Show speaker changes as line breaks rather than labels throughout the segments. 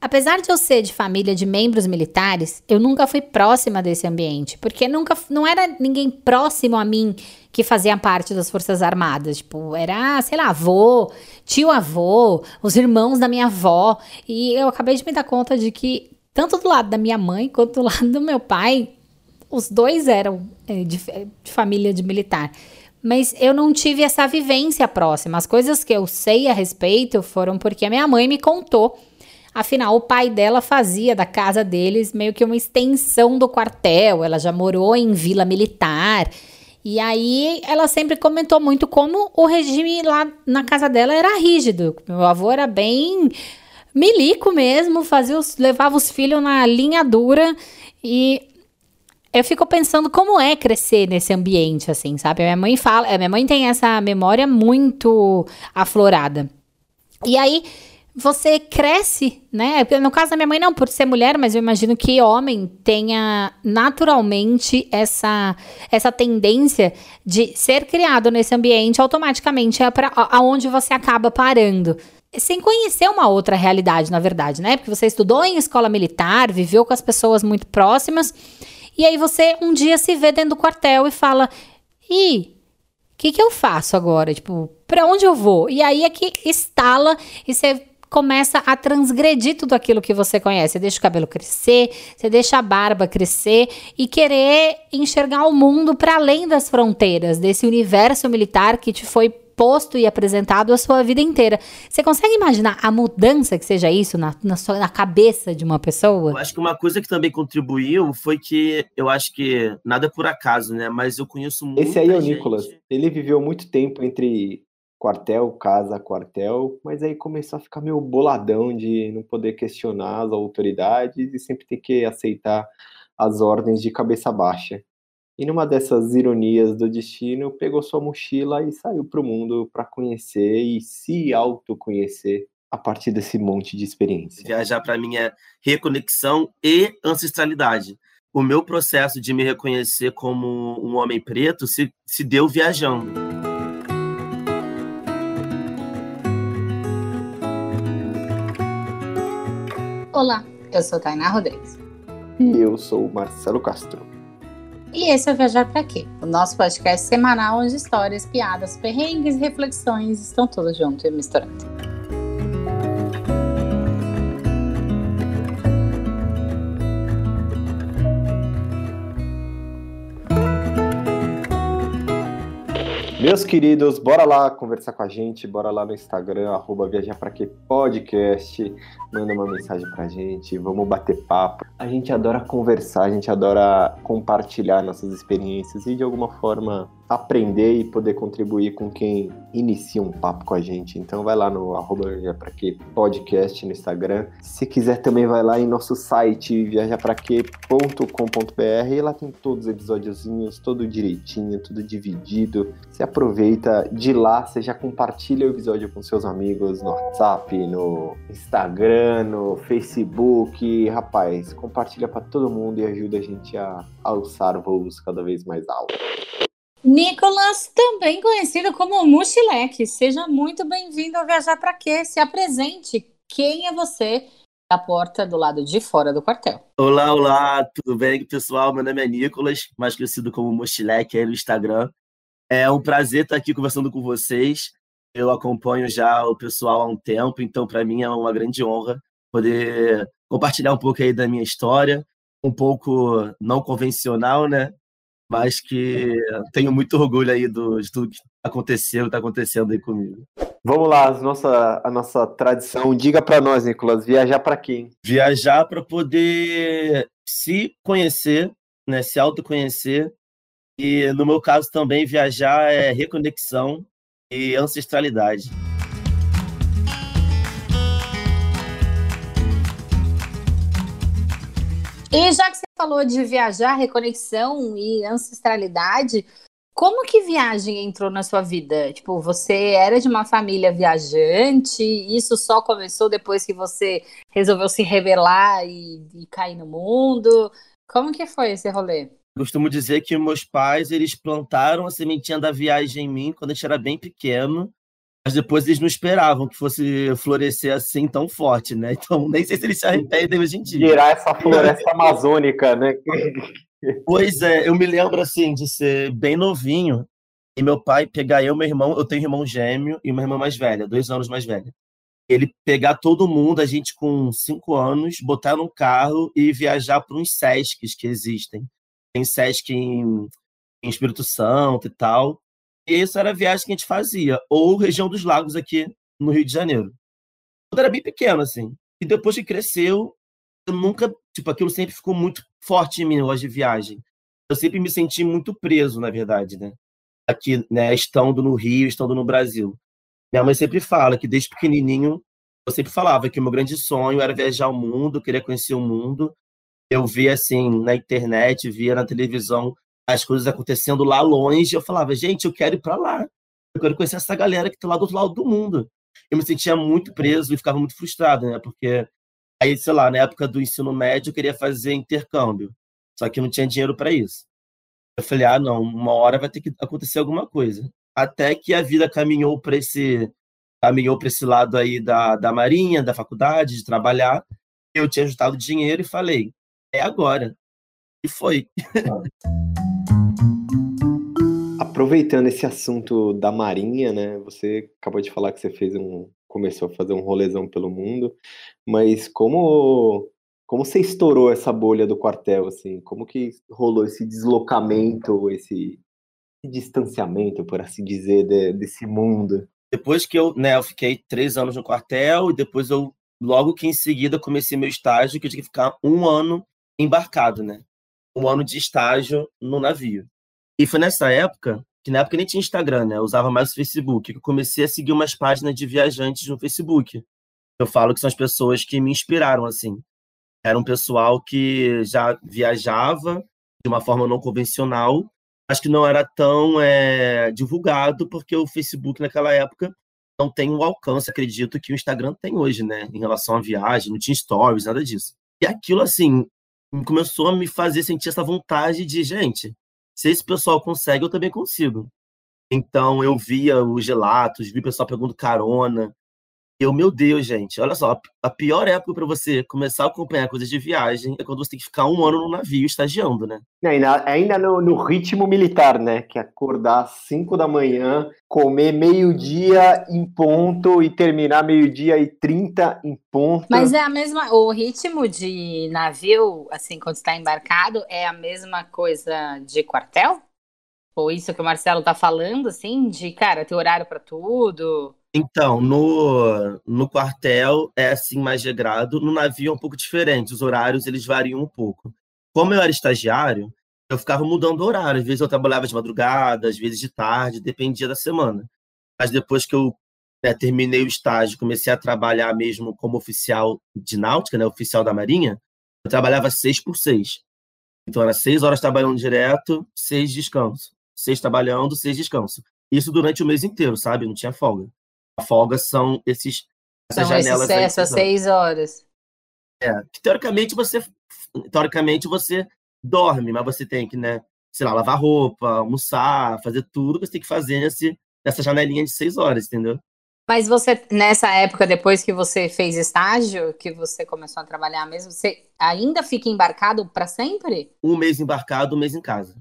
Apesar de eu ser de família de membros militares, eu nunca fui próxima desse ambiente, porque nunca não era ninguém próximo a mim que fazia parte das Forças Armadas. Tipo, era, sei lá, avô, tio avô, os irmãos da minha avó. E eu acabei de me dar conta de que, tanto do lado da minha mãe quanto do lado do meu pai, os dois eram é, de, de família de militar. Mas eu não tive essa vivência próxima. As coisas que eu sei a respeito foram porque a minha mãe me contou Afinal, o pai dela fazia da casa deles meio que uma extensão do quartel. Ela já morou em vila militar. E aí ela sempre comentou muito como o regime lá na casa dela era rígido. Meu avô era bem milico mesmo, fazia os, levava os filhos na linha dura e eu fico pensando como é crescer nesse ambiente assim, sabe? A minha mãe fala, minha mãe tem essa memória muito aflorada. E aí você cresce, né? No caso da minha mãe, não por ser mulher, mas eu imagino que homem tenha naturalmente essa, essa tendência de ser criado nesse ambiente automaticamente é para aonde você acaba parando. Sem conhecer uma outra realidade, na verdade, né? Porque você estudou em escola militar, viveu com as pessoas muito próximas, e aí você um dia se vê dentro do quartel e fala: ih, o que, que eu faço agora? Tipo, para onde eu vou? E aí é que estala e você começa a transgredir tudo aquilo que você conhece. Você deixa o cabelo crescer, você deixa a barba crescer e querer enxergar o mundo para além das fronteiras desse universo militar que te foi posto e apresentado a sua vida inteira. Você consegue imaginar a mudança que seja isso na, na, sua, na cabeça de uma pessoa?
Eu acho que uma coisa que também contribuiu foi que eu acho que nada é por acaso, né? Mas eu conheço muito.
Esse aí é o gente... Nicolas. Ele viveu muito tempo entre quartel, casa, quartel, mas aí começou a ficar meio boladão de não poder questionar as autoridades e sempre ter que aceitar as ordens de cabeça baixa. E numa dessas ironias do destino, pegou sua mochila e saiu para o mundo para conhecer e se autoconhecer a partir desse monte de experiência.
Viajar para mim é reconexão e ancestralidade. O meu processo de me reconhecer como um homem preto se, se deu viajando.
Olá, eu sou Tainá Rodrigues.
E eu sou o Marcelo Castro.
E esse é o Viajar Pra Quê? O nosso podcast semanal onde histórias, piadas, perrengues e reflexões estão todos juntos e misturados.
Meus queridos, bora lá conversar com a gente, bora lá no Instagram, arroba Viajar Pra Que Podcast, manda uma mensagem pra gente, vamos bater papo. A gente adora conversar, a gente adora compartilhar nossas experiências e de alguma forma aprender e poder contribuir com quem inicia um papo com a gente. Então vai lá no arroba viajapraque podcast no Instagram. Se quiser também vai lá em nosso site viajapraque.com.br e lá tem todos os episódiozinhos, todo direitinho, tudo dividido. Você aproveita de lá, você já compartilha o episódio com seus amigos no WhatsApp, no Instagram, no Facebook. Rapaz, compartilha para todo mundo e ajuda a gente a alçar voos cada vez mais altos.
Nicolas, também conhecido como Mochileque, seja muito bem-vindo ao Viajar para Quê? Se apresente. Quem é você da porta do lado de fora do quartel?
Olá, olá, tudo bem, pessoal? Meu nome é Nicolas, mais conhecido como Mochileque aí no Instagram. É um prazer estar aqui conversando com vocês. Eu acompanho já o pessoal há um tempo, então para mim é uma grande honra poder compartilhar um pouco aí da minha história, um pouco não convencional, né? Mas que tenho muito orgulho aí do, de tudo que aconteceu e está acontecendo aí comigo.
Vamos lá, a nossa, a nossa tradição. Diga para nós, Nicolas, viajar para quem?
Viajar para poder se conhecer, né, se autoconhecer. E no meu caso também, viajar é reconexão e ancestralidade.
E já que você falou de viajar, reconexão e ancestralidade, como que viagem entrou na sua vida? Tipo, você era de uma família viajante, isso só começou depois que você resolveu se revelar e, e cair no mundo? Como que foi esse rolê?
Costumo dizer que meus pais, eles plantaram a sementinha da viagem em mim quando a gente era bem pequeno. Mas depois eles não esperavam que fosse florescer assim tão forte, né? Então nem sei se eles se arrependem hoje em dia.
Virar essa floresta amazônica, né?
Pois é, eu me lembro assim de ser bem novinho e meu pai pegar eu, meu irmão, eu tenho um irmão gêmeo e uma irmã mais velha, dois anos mais velha. Ele pegar todo mundo, a gente com cinco anos, botar num carro e viajar para uns Sescs que existem. Tem Sesc em, em Espírito Santo e tal. E era a viagem que a gente fazia. Ou região dos lagos aqui no Rio de Janeiro. Quando era bem pequeno, assim. E depois que cresceu, eu nunca. Tipo, aquilo sempre ficou muito forte em mim, negócio de viagem. Eu sempre me senti muito preso, na verdade, né? Aqui, né? Estando no Rio, estando no Brasil. Minha mãe sempre fala que desde pequenininho eu sempre falava que o meu grande sonho era viajar o mundo, queria conhecer o mundo. Eu via assim na internet, via na televisão as coisas acontecendo lá longe, eu falava, gente, eu quero ir para lá. Eu quero conhecer essa galera que está lá do outro lado do mundo. Eu me sentia muito preso e ficava muito frustrado, né? Porque aí, sei lá, na época do ensino médio, eu queria fazer intercâmbio. Só que eu não tinha dinheiro para isso. Eu falei, ah, não, uma hora vai ter que acontecer alguma coisa. Até que a vida caminhou para esse caminhou para esse lado aí da, da marinha, da faculdade, de trabalhar. Eu tinha juntado dinheiro e falei, é agora. E foi.
Aproveitando esse assunto da Marinha, né? Você acabou de falar que você fez um, começou a fazer um rolezão pelo mundo, mas como como você estourou essa bolha do quartel, assim? Como que rolou esse deslocamento, esse, esse distanciamento, por assim dizer, de, desse mundo?
Depois que eu, né, eu fiquei três anos no quartel e depois eu logo que em seguida comecei meu estágio, que eu tinha que ficar um ano embarcado, né? Um ano de estágio no navio. E foi nessa época que na época nem tinha Instagram, né? Eu usava mais o Facebook, eu comecei a seguir umas páginas de viajantes no Facebook. Eu falo que são as pessoas que me inspiraram, assim. Era um pessoal que já viajava de uma forma não convencional, mas que não era tão é, divulgado, porque o Facebook naquela época não tem o alcance, acredito, que o Instagram tem hoje, né? Em relação à viagem, não tinha stories, nada disso. E aquilo, assim, começou a me fazer sentir essa vontade de, gente, se esse pessoal consegue, eu também consigo. Então eu via os gelatos, vi o pessoal pegando carona. Eu, meu Deus, gente, olha só, a pior época para você começar a acompanhar coisas de viagem é quando você tem que ficar um ano no navio estagiando, né?
Ainda, ainda no, no ritmo militar, né? Que é acordar às 5 da manhã, comer meio-dia em ponto e terminar meio-dia e 30 em ponto.
Mas é a mesma, o ritmo de navio, assim, quando está embarcado, é a mesma coisa de quartel? Ou isso que o Marcelo tá falando, assim, de, cara, ter horário para tudo?
Então, no, no quartel é assim mais regrado, no navio é um pouco diferente, os horários eles variam um pouco. Como eu era estagiário, eu ficava mudando o horário, às vezes eu trabalhava de madrugada, às vezes de tarde, dependia da semana. Mas depois que eu né, terminei o estágio, comecei a trabalhar mesmo como oficial de náutica, né, oficial da Marinha, eu trabalhava seis por seis. Então era seis horas trabalhando direto, seis descanso. Seis trabalhando, seis descanso. Isso durante o mês inteiro, sabe? Não tinha folga. A folga são esses essas
são
janelas.
Esses, essas seis horas.
É, que teoricamente você teoricamente você dorme, mas você tem que, né, sei lá, lavar roupa, almoçar, fazer tudo que você tem que fazer nesse, nessa janelinha de seis horas, entendeu?
Mas você, nessa época, depois que você fez estágio, que você começou a trabalhar mesmo, você ainda fica embarcado para sempre?
Um mês embarcado, um mês em casa.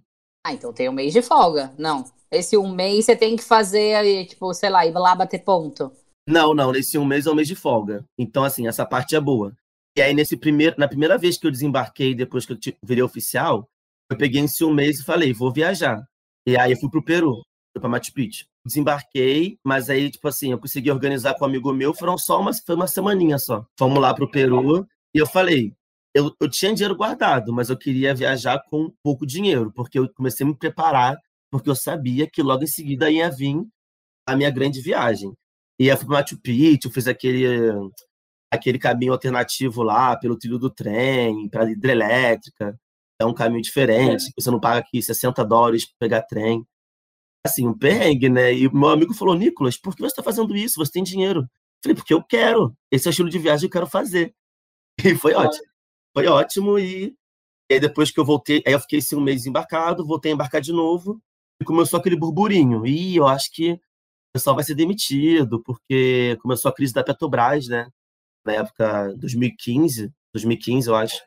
Ah, então tem um mês de folga. Não. Esse um mês você tem que fazer tipo, sei lá, ir lá bater ponto.
Não, não, nesse um mês é um mês de folga. Então, assim, essa parte é boa. E aí, nesse primeiro, na primeira vez que eu desembarquei, depois que eu virei oficial, eu peguei esse um mês e falei, vou viajar. E aí eu fui pro Peru, fui pra Machu Picchu. Desembarquei, mas aí, tipo assim, eu consegui organizar com um amigo meu, foram só uma, foi uma semaninha só. Fomos lá pro Peru e eu falei, eu, eu tinha dinheiro guardado, mas eu queria viajar com pouco dinheiro, porque eu comecei a me preparar porque eu sabia que logo em seguida ia vir a minha grande viagem. E eu fui para Machu Picchu, fiz aquele, aquele caminho alternativo lá, pelo trilho do trem, para hidrelétrica. É um caminho diferente, você não paga aqui 60 dólares para pegar trem. Assim, um perrengue, né? E meu amigo falou, Nicolas, por que você está fazendo isso? Você tem dinheiro. Eu falei, porque eu quero. Esse é o estilo de viagem que eu quero fazer. E foi ótimo. Foi ótimo e, e aí depois que eu voltei, aí eu fiquei assim, um mês embarcado, voltei a embarcar de novo, e começou aquele burburinho. E eu acho que pessoal vai ser demitido, porque começou a crise da Petrobras, né? Na época 2015, 2015, eu acho.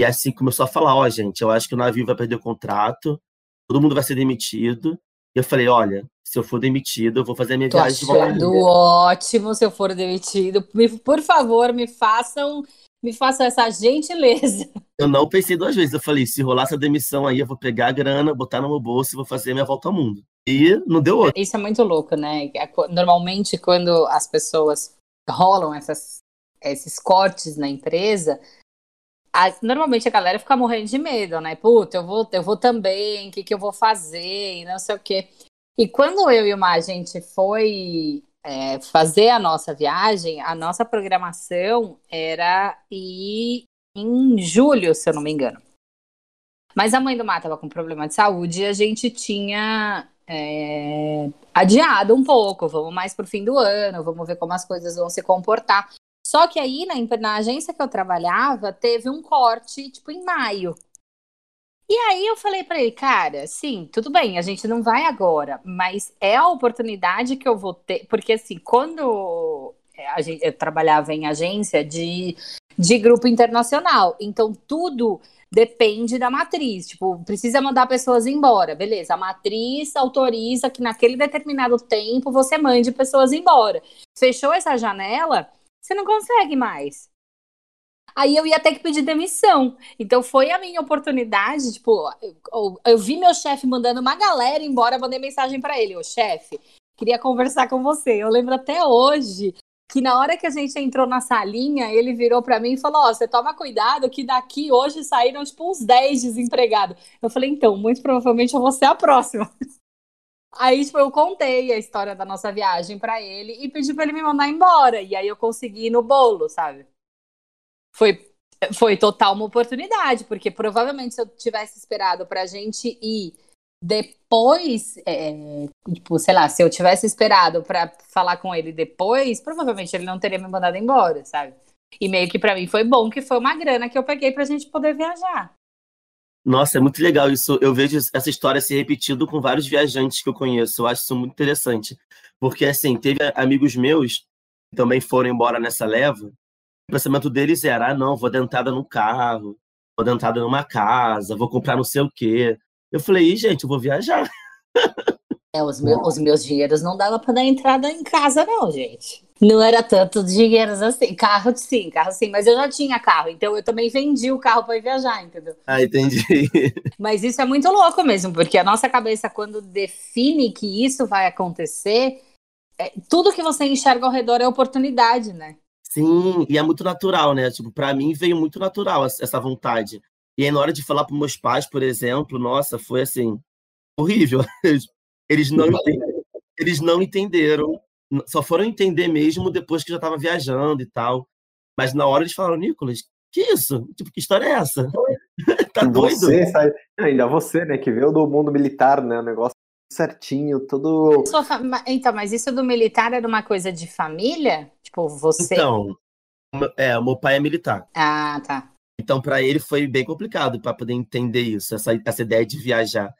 E assim começou a falar, ó, oh, gente, eu acho que o navio vai perder o contrato, todo mundo vai ser demitido. E eu falei, olha, se eu for demitido, eu vou fazer a minha
Tô
viagem de volta.
ótimo se eu for demitido. Me, por favor, me façam, me façam essa gentileza.
Eu não pensei duas vezes. Eu falei, se rolar essa demissão aí, eu vou pegar a grana, botar no meu bolso e vou fazer a minha volta ao mundo. E não deu outro.
Isso é muito louco, né? É normalmente, quando as pessoas rolam essas, esses cortes na empresa, a, normalmente a galera fica morrendo de medo, né? Puta, eu vou, eu vou também, o que, que eu vou fazer, não sei o quê. E quando eu e o Mar, a gente foi é, fazer a nossa viagem, a nossa programação era ir em julho, se eu não me engano. Mas a mãe do Mar estava com problema de saúde e a gente tinha é, adiado um pouco. Vamos mais para o fim do ano, vamos ver como as coisas vão se comportar. Só que aí, na, na agência que eu trabalhava, teve um corte, tipo, em maio. E aí eu falei para ele, cara, sim, tudo bem, a gente não vai agora, mas é a oportunidade que eu vou ter, porque assim, quando a gente, eu trabalhava em agência de, de grupo internacional, então tudo depende da matriz. Tipo, precisa mandar pessoas embora. Beleza, a matriz autoriza que naquele determinado tempo você mande pessoas embora. Fechou essa janela, você não consegue mais. Aí eu ia ter que pedir demissão. Então foi a minha oportunidade, tipo, eu, eu vi meu chefe mandando uma galera embora, mandei mensagem para ele, ô chefe, queria conversar com você. Eu lembro até hoje que na hora que a gente entrou na salinha, ele virou para mim e falou: Ó, oh, você toma cuidado que daqui hoje saíram tipo uns 10 desempregados. Eu falei: então, muito provavelmente eu vou ser a próxima. Aí, tipo, eu contei a história da nossa viagem para ele e pedi para ele me mandar embora. E aí eu consegui ir no bolo, sabe? Foi, foi total uma oportunidade, porque provavelmente se eu tivesse esperado pra gente ir depois, é, tipo, sei lá, se eu tivesse esperado para falar com ele depois, provavelmente ele não teria me mandado embora, sabe? E meio que para mim foi bom que foi uma grana que eu peguei pra gente poder viajar.
Nossa, é muito legal isso. Eu vejo essa história se repetindo com vários viajantes que eu conheço. Eu acho isso muito interessante. Porque, assim, teve amigos meus que também foram embora nessa leva. O pensamento deles era: ah, não, vou dentada no carro, vou dentada numa casa, vou comprar não sei o quê. Eu falei, gente, eu vou viajar.
É, os, meus, os meus dinheiros não dava para dar entrada em casa, não, gente. Não era tanto dinheiro assim. Carro sim, carro sim, mas eu já tinha carro, então eu também vendi o carro para viajar, entendeu?
Ah, entendi.
Mas isso é muito louco mesmo, porque a nossa cabeça, quando define que isso vai acontecer, é, tudo que você enxerga ao redor é oportunidade, né?
Sim, e é muito natural, né? Tipo, para mim veio muito natural essa vontade. E aí, na hora de falar para meus pais, por exemplo, nossa, foi assim, horrível. Eles não, eles não entenderam, só foram entender mesmo depois que já estava viajando e tal. Mas na hora eles falaram, Nicolas, que isso? Tipo, que história é essa? tá doido?
Você, sabe? Ainda você, né, que veio do mundo militar, né, o negócio certinho, tudo...
Então, mas isso do militar era uma coisa de família? Tipo, você...
Então, é, o meu pai é militar.
Ah, tá.
Então, para ele foi bem complicado para poder entender isso, essa, essa ideia de viajar.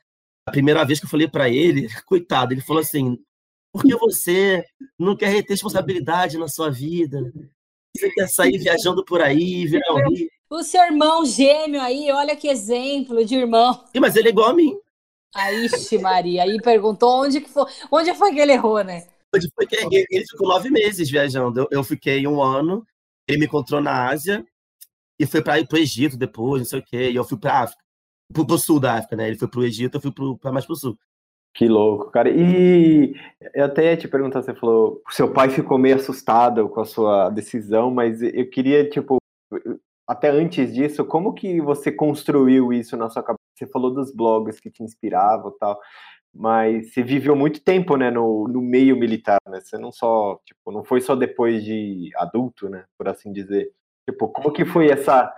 A primeira vez que eu falei para ele, coitado, ele falou assim: por que você não quer reter responsabilidade na sua vida? Você quer sair viajando por aí, virar um rio?
O seu irmão gêmeo aí, olha que exemplo de irmão.
Sim, mas ele é igual a mim.
Aí, Maria, aí perguntou onde que foi, onde foi que ele errou, né?
Onde foi que ele, ele ficou nove meses viajando. Eu, eu fiquei um ano, ele me encontrou na Ásia, e foi para ir pro Egito depois, não sei o quê. E eu fui para África, pro, pro sul da África, né? Ele foi pro Egito, eu fui pro, pra mais pro sul.
Que louco, cara. E eu até te perguntar, você falou, seu pai ficou meio assustado com a sua decisão, mas eu queria, tipo, até antes disso, como que você construiu isso na sua cabeça? Você falou dos blogs que te inspiravam e tal, mas você viveu muito tempo, né, no, no meio militar, né? Você não só, tipo, não foi só depois de adulto, né, por assim dizer. Tipo, como que foi essa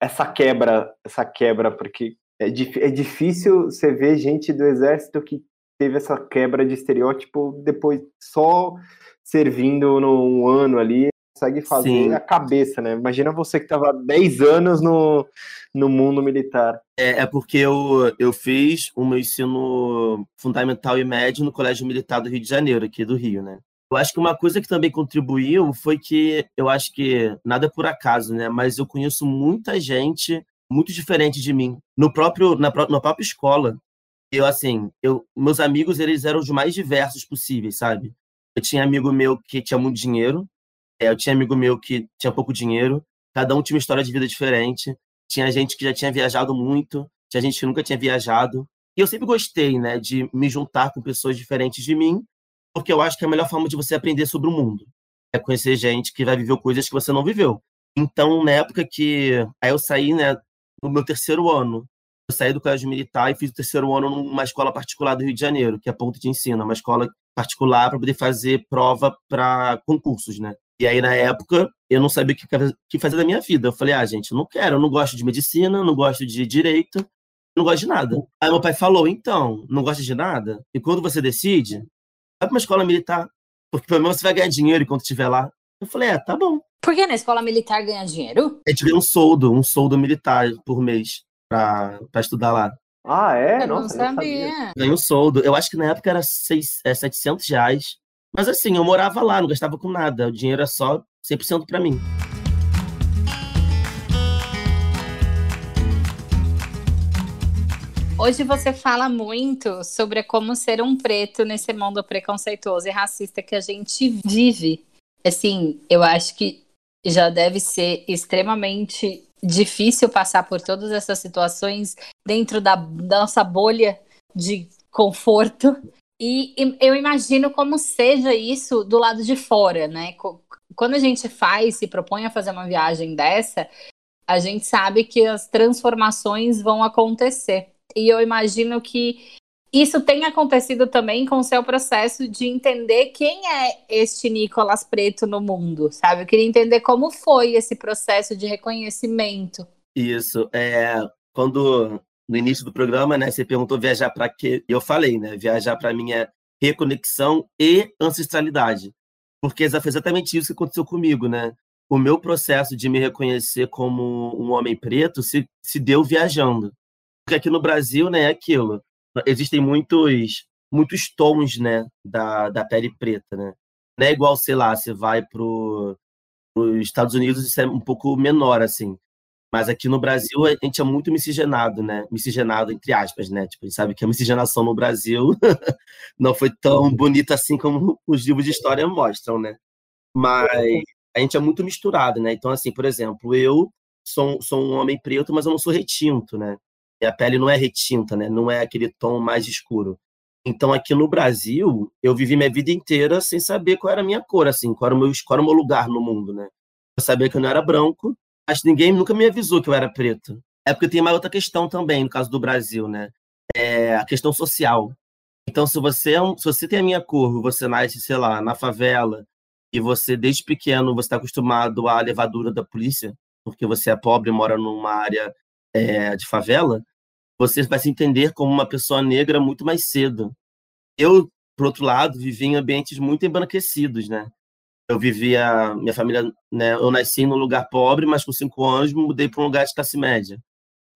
essa quebra, essa quebra, porque é, é difícil você ver gente do exército que teve essa quebra de estereótipo depois só servindo num ano ali, consegue fazer Sim. a cabeça, né? Imagina você que estava 10 anos no, no mundo militar.
É, é porque eu, eu fiz o meu ensino fundamental e médio no Colégio Militar do Rio de Janeiro, aqui do Rio, né? Eu acho que uma coisa que também contribuiu foi que eu acho que nada é por acaso, né? Mas eu conheço muita gente muito diferente de mim no próprio na, na própria escola. Eu assim, eu meus amigos eles eram os mais diversos possíveis, sabe? Eu tinha amigo meu que tinha muito dinheiro, é, eu tinha amigo meu que tinha pouco dinheiro, cada um tinha uma história de vida diferente. Tinha gente que já tinha viajado muito, tinha gente que nunca tinha viajado. E eu sempre gostei, né, de me juntar com pessoas diferentes de mim porque eu acho que é a melhor forma de você aprender sobre o mundo é conhecer gente que vai viver coisas que você não viveu. Então, na época que aí eu saí, né, no meu terceiro ano, eu saí do colégio militar e fiz o terceiro ano numa escola particular do Rio de Janeiro, que é a Ponto de Ensino, uma escola particular para poder fazer prova para concursos, né? E aí, na época, eu não sabia o que fazer da minha vida. Eu falei, ah, gente, eu não quero, eu não gosto de medicina, não gosto de direito, não gosto de nada. Aí meu pai falou, então, não gosta de nada? E quando você decide, vai para uma escola militar, porque pelo menos você vai ganhar dinheiro enquanto estiver lá. Eu falei, é, tá bom.
Por que na escola militar ganha dinheiro?
A gente ganha um soldo, um soldo militar por mês pra, pra estudar lá.
Ah, é?
Eu Nossa, não sabia.
sabia. Ganhei um soldo. Eu acho que na época era seis, é, 700 reais. Mas assim, eu morava lá, não gastava com nada. O dinheiro era só 100% para mim.
Hoje você fala muito sobre como ser um preto nesse mundo preconceituoso e racista que a gente vive. Assim, eu acho que já deve ser extremamente difícil passar por todas essas situações dentro da, nossa bolha de conforto. E, e eu imagino como seja isso do lado de fora, né? Quando a gente faz, se propõe a fazer uma viagem dessa, a gente sabe que as transformações vão acontecer. E eu imagino que isso tem acontecido também com o seu processo de entender quem é este Nicolas Preto no mundo, sabe? Eu queria entender como foi esse processo de reconhecimento.
Isso. É, quando no início do programa, né, você perguntou viajar para quê? Eu falei, né, viajar para é reconexão e ancestralidade. Porque foi exatamente isso que aconteceu comigo, né? O meu processo de me reconhecer como um homem preto se, se deu viajando. Porque aqui no Brasil, né, é aquilo. Existem muitos muitos tons, né, da, da pele preta, né? Não é igual, sei lá, você vai pro os Estados Unidos isso é um pouco menor assim. Mas aqui no Brasil a gente é muito miscigenado, né? Miscigenado entre aspas, né? Tipo, a gente sabe que a miscigenação no Brasil não foi tão bonita assim como os livros de história mostram, né? Mas a gente é muito misturado, né? Então assim, por exemplo, eu sou, sou um homem preto, mas eu não sou retinto, né? A pele não é retinta, né? Não é aquele tom mais escuro. Então, aqui no Brasil, eu vivi minha vida inteira sem saber qual era a minha cor, assim, qual era o meu, qual era o meu lugar no mundo, né? Eu sabia que eu não era branco, mas ninguém nunca me avisou que eu era preto. É porque tem uma outra questão também, no caso do Brasil, né? É a questão social. Então, se você, é se você tem a minha cor, você nasce, sei lá, na favela, e você, desde pequeno, você está acostumado à levadura da polícia, porque você é pobre e mora numa área é, de favela, você vai se entender como uma pessoa negra muito mais cedo. Eu, por outro lado, vivi em ambientes muito embranquecidos, né? Eu vivia, minha família, né? Eu nasci num lugar pobre, mas com cinco anos me mudei para um lugar de classe média.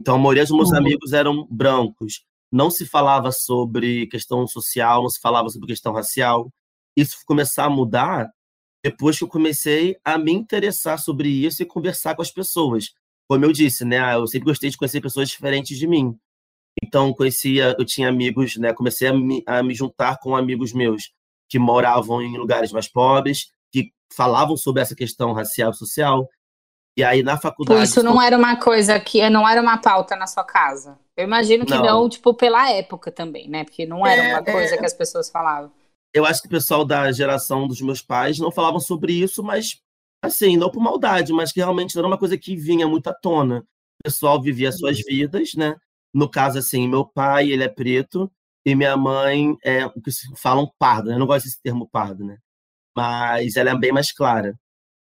Então, a maioria dos meus uhum. amigos eram brancos. Não se falava sobre questão social, não se falava sobre questão racial. Isso começar a mudar depois que eu comecei a me interessar sobre isso e conversar com as pessoas. Como eu disse, né? Eu sempre gostei de conhecer pessoas diferentes de mim. Então, conhecia, eu tinha amigos, né? Comecei a me, a me juntar com amigos meus que moravam em lugares mais pobres, que falavam sobre essa questão racial e social. E aí, na faculdade.
Isso não era uma coisa que não era uma pauta na sua casa. Eu imagino que não, não tipo, pela época também, né? Porque não era é, uma coisa é... que as pessoas falavam.
Eu acho que o pessoal da geração dos meus pais não falavam sobre isso, mas assim, não por maldade, mas que realmente não era uma coisa que vinha muito à tona. O pessoal vivia suas vidas, né? No caso, assim, meu pai, ele é preto e minha mãe é o que falam pardo, né? Eu não gosto desse termo pardo, né? Mas ela é bem mais clara.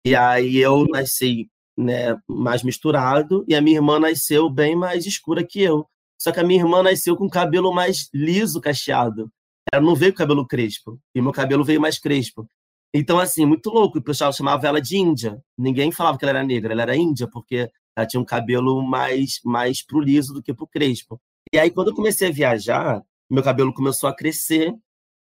E aí eu nasci né, mais misturado e a minha irmã nasceu bem mais escura que eu. Só que a minha irmã nasceu com cabelo mais liso, cacheado. Ela não veio com cabelo crespo. E meu cabelo veio mais crespo. Então, assim, muito louco. O pessoal chamava ela de índia. Ninguém falava que ela era negra, ela era índia, porque ela tinha um cabelo mais, mais pro liso do que pro crespo. E aí, quando eu comecei a viajar, meu cabelo começou a crescer,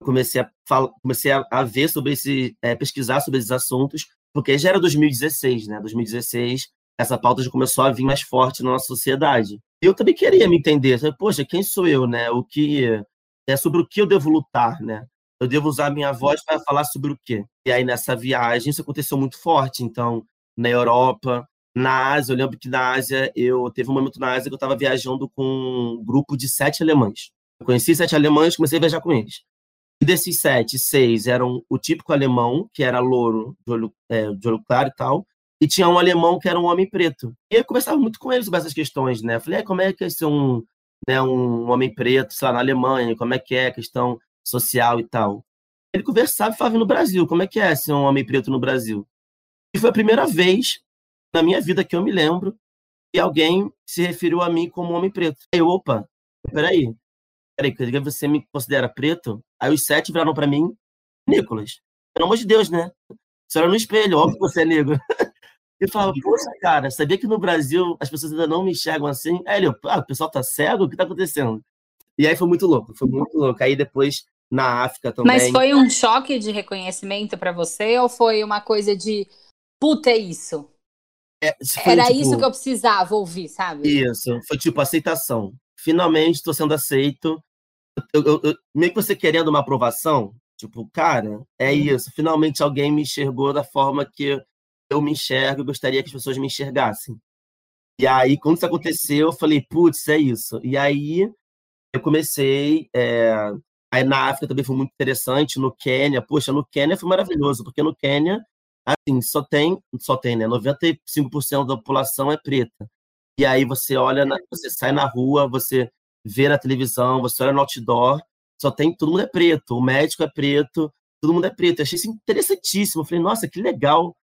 comecei a, falar, comecei a, a ver sobre esse, é, pesquisar sobre esses assuntos, porque já era 2016, né? 2016, essa pauta já começou a vir mais forte na nossa sociedade. E eu também queria me entender, poxa, quem sou eu, né? O que é sobre o que eu devo lutar, né? Eu devo usar a minha voz para falar sobre o quê? E aí nessa viagem isso aconteceu muito forte, então na Europa, na Ásia, eu lembro que na Ásia eu teve um momento na Ásia que eu estava viajando com um grupo de sete alemães. Eu conheci sete alemães, comecei a viajar com eles. E desses sete, seis eram o típico alemão, que era louro, de olho, é, de olho claro e tal, e tinha um alemão que era um homem preto. E eu conversava muito com eles sobre essas questões, né? falei, como é que é ser um, né, um homem preto, sei lá, na Alemanha, como é que é a questão social e tal. Ele conversava e falava no Brasil, como é que é ser um homem preto no Brasil? E foi a primeira vez na minha vida que eu me lembro que alguém se referiu a mim como homem preto. Aí opa, peraí, peraí, você me considera preto? Aí os sete viraram para mim, Nicolas, pelo amor de Deus, né? Você olha no espelho, óbvio que você é negro. Eu falava, poxa, cara, sabia que no Brasil as pessoas ainda não me enxergam assim? Aí ele, ah, o pessoal tá cego? O que tá acontecendo? E aí foi muito louco, foi muito louco. Aí depois, na África também.
Mas foi um choque de reconhecimento para você ou foi uma coisa de, puta, é isso? É, foi, Era tipo, isso que eu precisava ouvir, sabe?
Isso, foi tipo aceitação. Finalmente estou sendo aceito. Eu, eu, eu, meio que você querendo uma aprovação, tipo, cara, é uhum. isso. Finalmente alguém me enxergou da forma que eu me enxergo e gostaria que as pessoas me enxergassem. E aí, quando isso aconteceu, eu falei, putz, é isso. E aí, eu comecei. É... Aí na África também foi muito interessante, no Quênia. Poxa, no Quênia foi maravilhoso, porque no Quênia, assim, só tem, só tem, né? 95% da população é preta. E aí você olha, na... você sai na rua, você vê na televisão, você olha no outdoor, só tem, todo mundo é preto, o médico é preto, todo mundo é preto. Eu achei isso interessantíssimo. Eu falei, nossa, que legal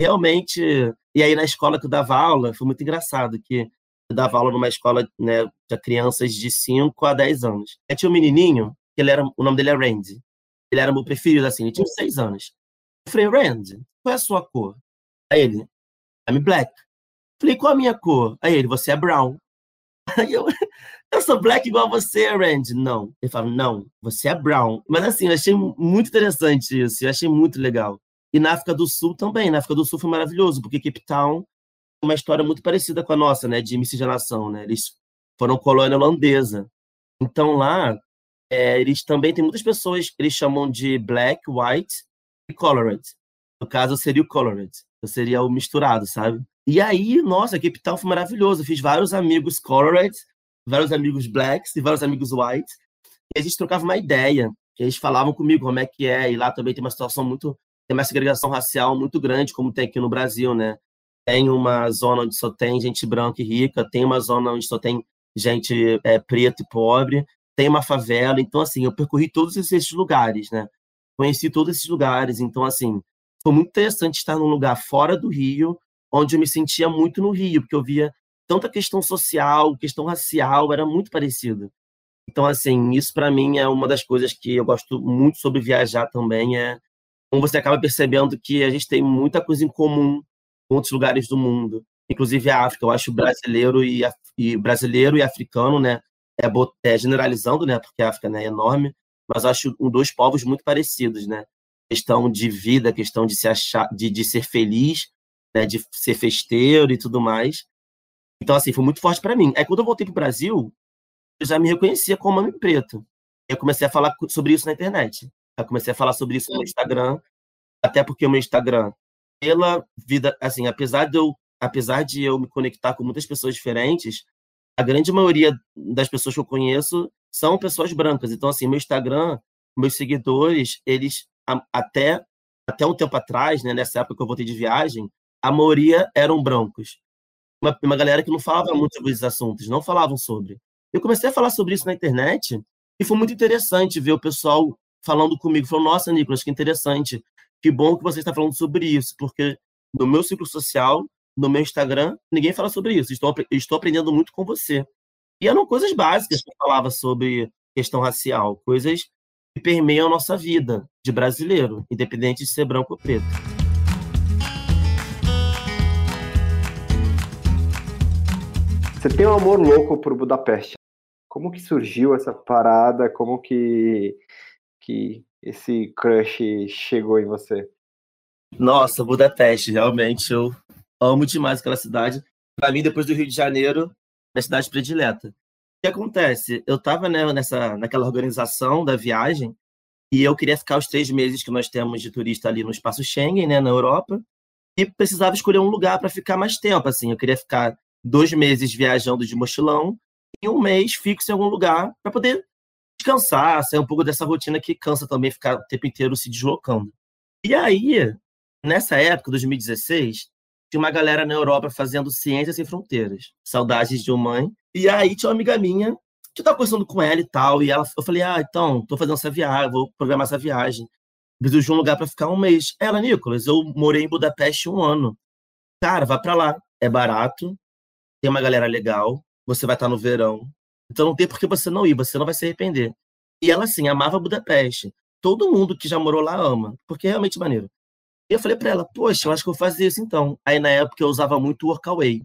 realmente. E aí, na escola que eu dava aula, foi muito engraçado, que eu dava aula numa escola né, de crianças de 5 a 10 anos. Aí tinha um menininho, que ele era, o nome dele é Randy. Ele era meu preferido, assim, ele tinha uns 6 anos. Falei, Randy, qual é a sua cor? Aí ele, I'm black. Falei, qual a minha cor? Aí ele, você é brown. Aí eu, eu sou black igual você, Randy. Não. Ele falou, não, você é brown. Mas assim, eu achei muito interessante isso, eu achei muito legal. E na África do Sul também. Na África do Sul foi maravilhoso, porque Cape Town uma história muito parecida com a nossa, né, de miscigenação, né? Eles foram colônia holandesa. Então lá, é, eles também tem muitas pessoas que eles chamam de black, white colored. No caso, seria o colored. Eu seria o misturado, sabe? E aí, nossa, Cape Town foi maravilhoso. Eu fiz vários amigos colored, vários amigos blacks e vários amigos white. E a gente trocava uma ideia. Eles falavam comigo como é que é. E lá também tem uma situação muito tem uma segregação racial muito grande, como tem aqui no Brasil, né? Tem uma zona onde só tem gente branca e rica, tem uma zona onde só tem gente é, preta e pobre, tem uma favela. Então, assim, eu percorri todos esses lugares, né? Conheci todos esses lugares. Então, assim, foi muito interessante estar num lugar fora do Rio, onde eu me sentia muito no Rio, porque eu via tanta questão social, questão racial, era muito parecido. Então, assim, isso para mim é uma das coisas que eu gosto muito sobre viajar também, é você acaba percebendo que a gente tem muita coisa em comum com outros lugares do mundo, inclusive a África. Eu acho brasileiro e, e brasileiro e africano, né, é, é, generalizando, né, porque a África né, é enorme, mas acho um, dois povos muito parecidos, né? Questão de vida, questão de se achar, de, de ser feliz, né, de ser festeiro e tudo mais. Então, assim, foi muito forte para mim. Aí, quando eu voltei pro Brasil, eu já me reconhecia como homem preto. Eu comecei a falar sobre isso na internet. Eu comecei a falar sobre isso no Instagram, até porque o meu Instagram, pela vida, assim, apesar de eu, apesar de eu me conectar com muitas pessoas diferentes, a grande maioria das pessoas que eu conheço são pessoas brancas. Então, assim, meu Instagram, meus seguidores, eles até até um tempo atrás, né, nessa época que eu voltei de viagem, a maioria eram brancos. Uma, uma galera que não falava muito sobre esses assuntos, não falavam sobre. Eu comecei a falar sobre isso na internet e foi muito interessante ver o pessoal falando comigo, falou, nossa, Nicolas, que interessante, que bom que você está falando sobre isso, porque no meu ciclo social, no meu Instagram, ninguém fala sobre isso, estou, estou aprendendo muito com você. E eram coisas básicas que falava sobre questão racial, coisas que permeiam a nossa vida de brasileiro, independente de ser branco ou preto.
Você tem um amor louco por Budapeste. Como que surgiu essa parada? Como que, que esse crush chegou em você?
Nossa, Budapeste, realmente eu amo demais aquela cidade. Para mim, depois do Rio de Janeiro, minha cidade predileta. O que acontece? Eu estava né, nessa, naquela organização da viagem e eu queria ficar os três meses que nós temos de turista ali no espaço Schengen, né, na Europa, e precisava escolher um lugar para ficar mais tempo. Assim, eu queria ficar dois meses viajando de mochilão e um mês fixo em algum lugar para poder descansar, sair um pouco dessa rotina que cansa também ficar o tempo inteiro se deslocando. E aí, nessa época, 2016, tinha uma galera na Europa fazendo Ciências Sem Fronteiras, Saudades de uma Mãe. E aí tinha uma amiga minha que eu tava conversando com ela e tal, e ela, eu falei, ah, então, tô fazendo essa viagem, vou programar essa viagem. Preciso de um lugar para ficar um mês. Ela, Nicolas, eu morei em Budapeste um ano. Cara, vá para lá. É barato, tem uma galera legal, você vai estar no verão. Então não tem por que você não ir, você não vai se arrepender. E ela, assim, amava Budapeste. Todo mundo que já morou lá ama, porque é realmente maneiro. E eu falei para ela, poxa, eu acho que eu vou fazer isso então. Aí na época eu usava muito o Workaway.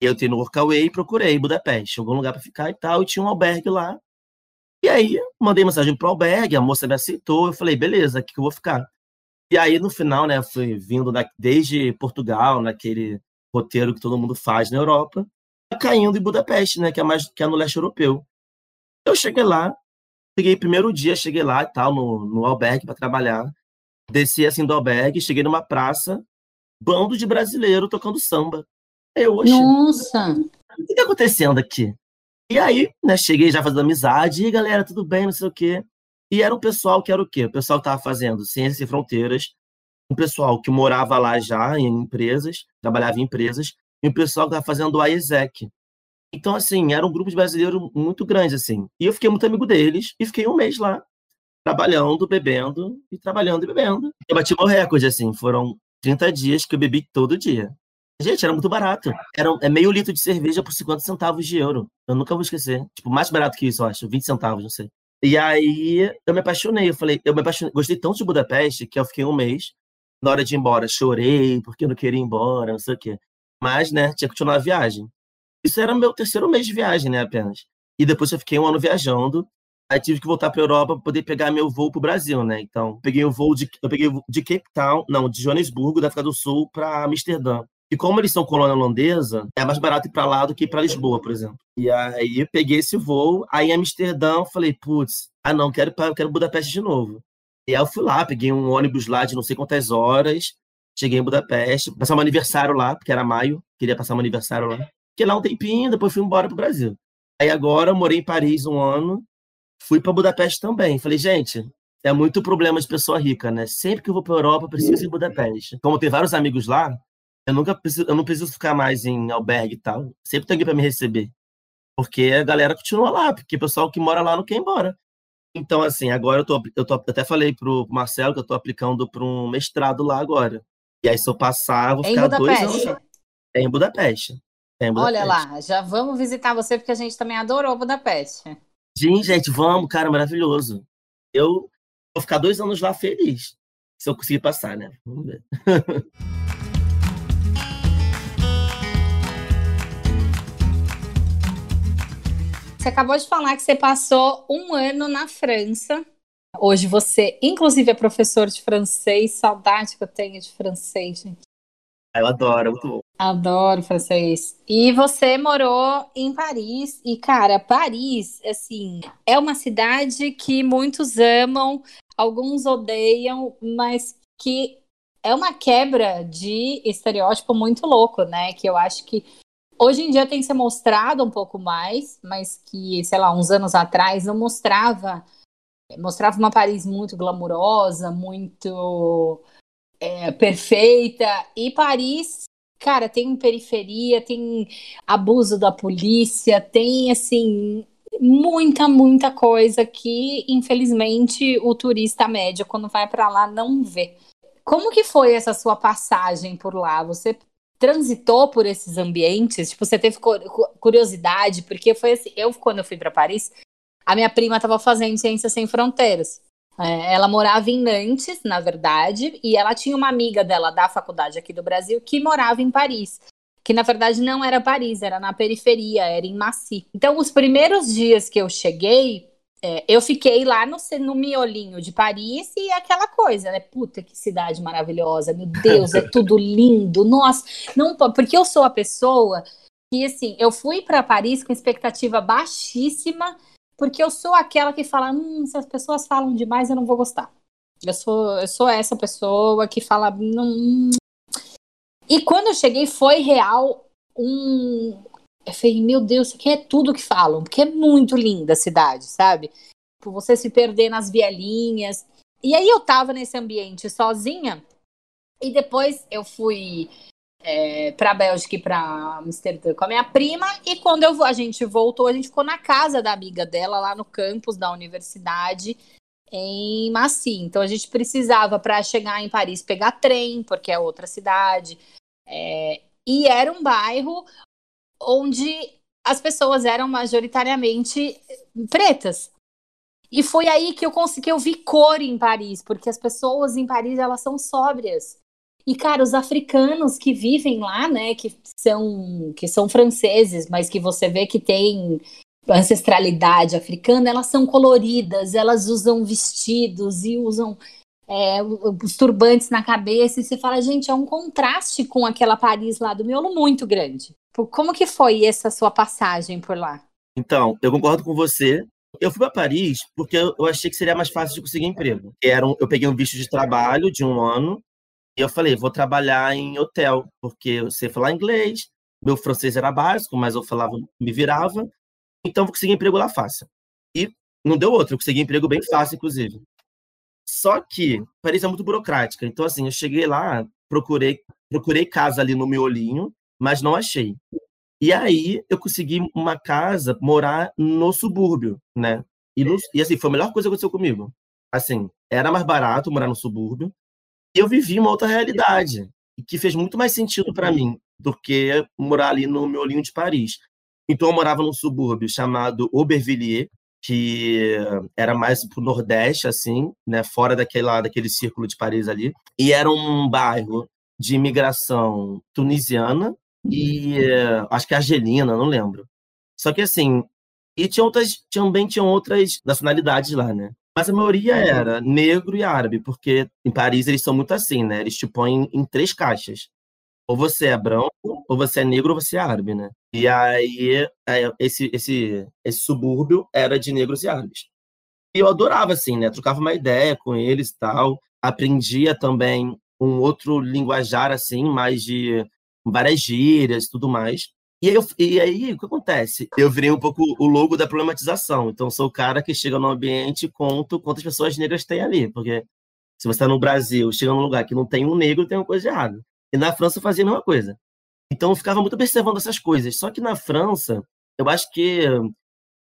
Eu tenho no Workaway e procurei Budapeste, algum lugar para ficar e tal, e tinha um albergue lá. E aí mandei mensagem pro albergue, a moça me aceitou, eu falei, beleza, aqui que eu vou ficar. E aí no final, né, fui vindo da, desde Portugal, naquele roteiro que todo mundo faz na Europa, caindo em Budapeste, né, que é mais que é no leste europeu. Eu cheguei lá, peguei primeiro dia, cheguei lá e tal no, no albergue para trabalhar, desci assim do albergue, cheguei numa praça, bando de brasileiro tocando samba. Eu, Oxe,
Nossa!
O que tá acontecendo aqui? E aí, né, cheguei já fazendo amizade, e galera, tudo bem, não sei o quê. E era um pessoal que era o quê? O pessoal que tava fazendo Ciências Sem Fronteiras, um pessoal que morava lá já em empresas, trabalhava em empresas, e um pessoal que estava fazendo o AESEC. Então, assim, era um grupo de brasileiros muito grande, assim. E eu fiquei muito amigo deles e fiquei um mês lá, trabalhando, bebendo e trabalhando e bebendo. Eu bati meu recorde, assim, foram 30 dias que eu bebi todo dia. Gente, era muito barato. Era é meio litro de cerveja por 50 centavos de euro. Eu nunca vou esquecer. Tipo, mais barato que isso, eu acho. 20 centavos, não sei. E aí eu me apaixonei. Eu falei, eu me apaixonei. Gostei tanto de Budapeste que eu fiquei um mês na hora de ir embora, chorei porque eu não queria ir embora, não sei o quê. Mas, né, tinha que continuar a viagem. Isso era meu terceiro mês de viagem, né, apenas. E depois eu fiquei um ano viajando. Aí tive que voltar para Europa para poder pegar meu voo para o Brasil, né? Então, peguei o voo de eu peguei de Cape Town, não, de Joanesburgo, da África do Sul, para Amsterdã. E como eles são colônia holandesa, é mais barato ir para lá do que ir para Lisboa, por exemplo. E aí eu peguei esse voo, aí em Amsterdã falei, putz, ah não, quero quero Budapeste de novo. E aí eu fui lá, peguei um ônibus lá de não sei quantas horas, cheguei em Budapeste, passar um aniversário lá, porque era maio, queria passar um aniversário lá. Fiquei lá um tempinho, depois fui embora pro Brasil. Aí agora eu morei em Paris um ano, fui para Budapeste também. Falei, gente, é muito problema de pessoa rica, né? Sempre que eu vou para Europa, preciso ir em Budapeste. Como tem vários amigos lá, eu nunca preciso, eu não preciso ficar mais em albergue e tal. Sempre tem alguém para me receber. Porque a galera continua lá, porque o pessoal que mora lá não quer ir embora. Então, assim, agora eu tô, eu tô até falei pro Marcelo que eu tô aplicando para um mestrado lá agora. E aí, se eu passar, eu vou ficar dois anos. É em Budapeste. É em
Budapeste. Olha lá, já vamos visitar você, porque a gente também adorou Budapeste.
Sim, gente, vamos, cara, maravilhoso. Eu vou ficar dois anos lá feliz. Se eu conseguir passar, né? Vamos ver.
Você acabou de falar que você passou um ano na França. Hoje você, inclusive, é professor de francês. Saudade que eu tenho de francês, gente.
Eu adoro, muito bom.
Adoro francês. E você morou em Paris. E, cara, Paris, assim, é uma cidade que muitos amam, alguns odeiam, mas que é uma quebra de estereótipo muito louco, né? Que eu acho que hoje em dia tem ser mostrado um pouco mais, mas que, sei lá, uns anos atrás não mostrava. Mostrava uma Paris muito glamurosa, muito é, perfeita. E Paris, cara, tem periferia, tem abuso da polícia, tem, assim, muita, muita coisa que, infelizmente, o turista médio, quando vai para lá, não vê. Como que foi essa sua passagem por lá? Você transitou por esses ambientes? Tipo, você teve curiosidade? Porque foi assim, eu quando eu fui para Paris, a minha prima estava fazendo Ciências Sem Fronteiras. É, ela morava em Nantes, na verdade, e ela tinha uma amiga dela da faculdade aqui do Brasil que morava em Paris. Que na verdade não era Paris, era na periferia, era em Massy. Então, os primeiros dias que eu cheguei, é, eu fiquei lá no, no miolinho de Paris e aquela coisa, né? Puta, que cidade maravilhosa, meu Deus, é tudo lindo. Nossa, não porque eu sou a pessoa que, assim, eu fui para Paris com expectativa baixíssima, porque eu sou aquela que fala: hum, se as pessoas falam demais, eu não vou gostar. Eu sou, eu sou essa pessoa que fala. Hum. E quando eu cheguei, foi real um, eu falei, meu Deus, isso aqui é tudo que falam, porque é muito linda a cidade, sabe? Por você se perder nas vielinhas. E aí eu tava nesse ambiente sozinha, e depois eu fui é, para Bélgica e para Amsterdã com a minha prima. E quando eu, a gente voltou, a gente ficou na casa da amiga dela, lá no campus da universidade, em Massy. Então a gente precisava, para chegar em Paris, pegar trem, porque é outra cidade. É, e era um bairro onde as pessoas eram majoritariamente pretas. E foi aí que eu consegui ouvir cor em Paris, porque as pessoas em Paris elas são sóbrias. E cara, os africanos que vivem lá, né, que são que são franceses, mas que você vê que tem ancestralidade africana, elas são coloridas, elas usam vestidos e usam é, os turbantes na cabeça, e você fala, gente, é um contraste com aquela Paris lá do miolo muito grande. Como que foi essa sua passagem por lá?
Então, eu concordo com você. Eu fui para Paris porque eu achei que seria mais fácil de conseguir emprego. Era um, eu peguei um visto de trabalho de um ano eu falei, vou trabalhar em hotel, porque eu sei falar inglês, meu francês era básico, mas eu falava, me virava, então vou conseguir emprego lá fácil. E não deu outro, eu consegui emprego bem fácil, inclusive. Só que Paris é muito burocrática. Então, assim, eu cheguei lá, procurei, procurei casa ali no miolinho, mas não achei. E aí eu consegui uma casa, morar no subúrbio, né? E, no, e assim, foi a melhor coisa que aconteceu comigo. Assim, era mais barato morar no subúrbio. Eu vivi uma outra realidade, que fez muito mais sentido para mim do que morar ali no miolinho de Paris. Então eu morava num subúrbio chamado Aubervilliers, que era mais pro Nordeste, assim, né, fora daquela, daquele círculo de Paris ali. E era um bairro de imigração tunisiana e uh, acho que argelina, não lembro. Só que assim, e tinha outras, também tinham outras nacionalidades lá, né? Mas a maioria era negro e árabe, porque em Paris eles são muito assim, né? Eles te põem em três caixas. Ou você é branco, ou você é negro, ou você é árabe, né? E aí, é, esse, esse, esse subúrbio era de negros e árabes. E eu adorava, assim, né? Trocava uma ideia com eles e tal. Aprendia também um outro linguajar, assim, mais de várias gírias e tudo mais. E eu, e aí, o que acontece? Eu virei um pouco o logo da problematização. Então, sou o cara que chega no ambiente e conto quantas pessoas negras tem ali. Porque se você está no Brasil, chega num lugar que não tem um negro, tem uma coisa errada. E na França eu fazia a mesma coisa. Então eu ficava muito observando essas coisas. Só que na França, eu acho que,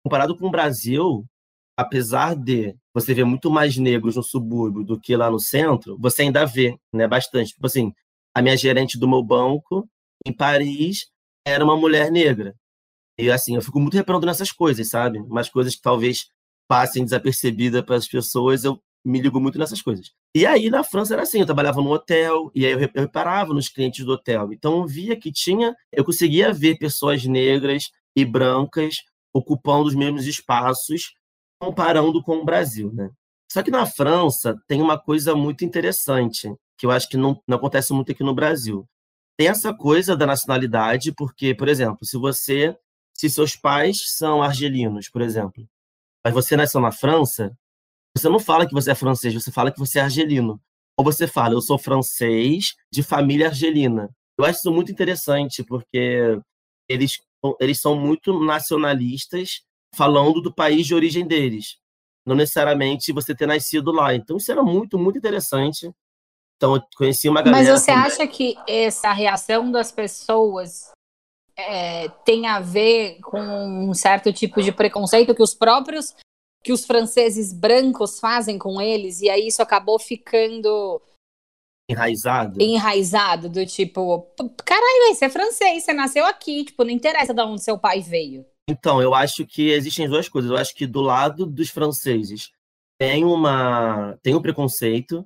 comparado com o Brasil, apesar de você ver muito mais negros no subúrbio do que lá no centro, você ainda vê, né, bastante. Tipo assim, a minha gerente do meu banco, em Paris, era uma mulher negra. E assim, eu fico muito reparando nessas coisas, sabe? Umas coisas que talvez passem desapercebidas para as pessoas, eu me ligo muito nessas coisas. E aí na França era assim, eu trabalhava no hotel e aí eu reparava nos clientes do hotel. Então eu via que tinha, eu conseguia ver pessoas negras e brancas ocupando os mesmos espaços, comparando com o Brasil, né? Só que na França tem uma coisa muito interessante, que eu acho que não, não acontece muito aqui no Brasil. Tem essa coisa da nacionalidade, porque, por exemplo, se você, se seus pais são argelinos, por exemplo, mas você nasceu na França, você não fala que você é francês, você fala que você é argelino. Ou você fala, eu sou francês de família argelina. Eu acho isso muito interessante, porque eles, eles são muito nacionalistas falando do país de origem deles. Não necessariamente você ter nascido lá. Então, isso era muito, muito interessante. Então, eu conheci uma galera.
Mas você também. acha que essa reação das pessoas é, tem a ver com um certo tipo de preconceito que os próprios que os franceses brancos fazem com eles, e aí isso acabou ficando
enraizado.
Enraizado, do tipo, caralho, você é francês, você nasceu aqui, tipo, não interessa de onde seu pai veio.
Então, eu acho que existem duas coisas. Eu acho que do lado dos franceses tem uma tem um preconceito,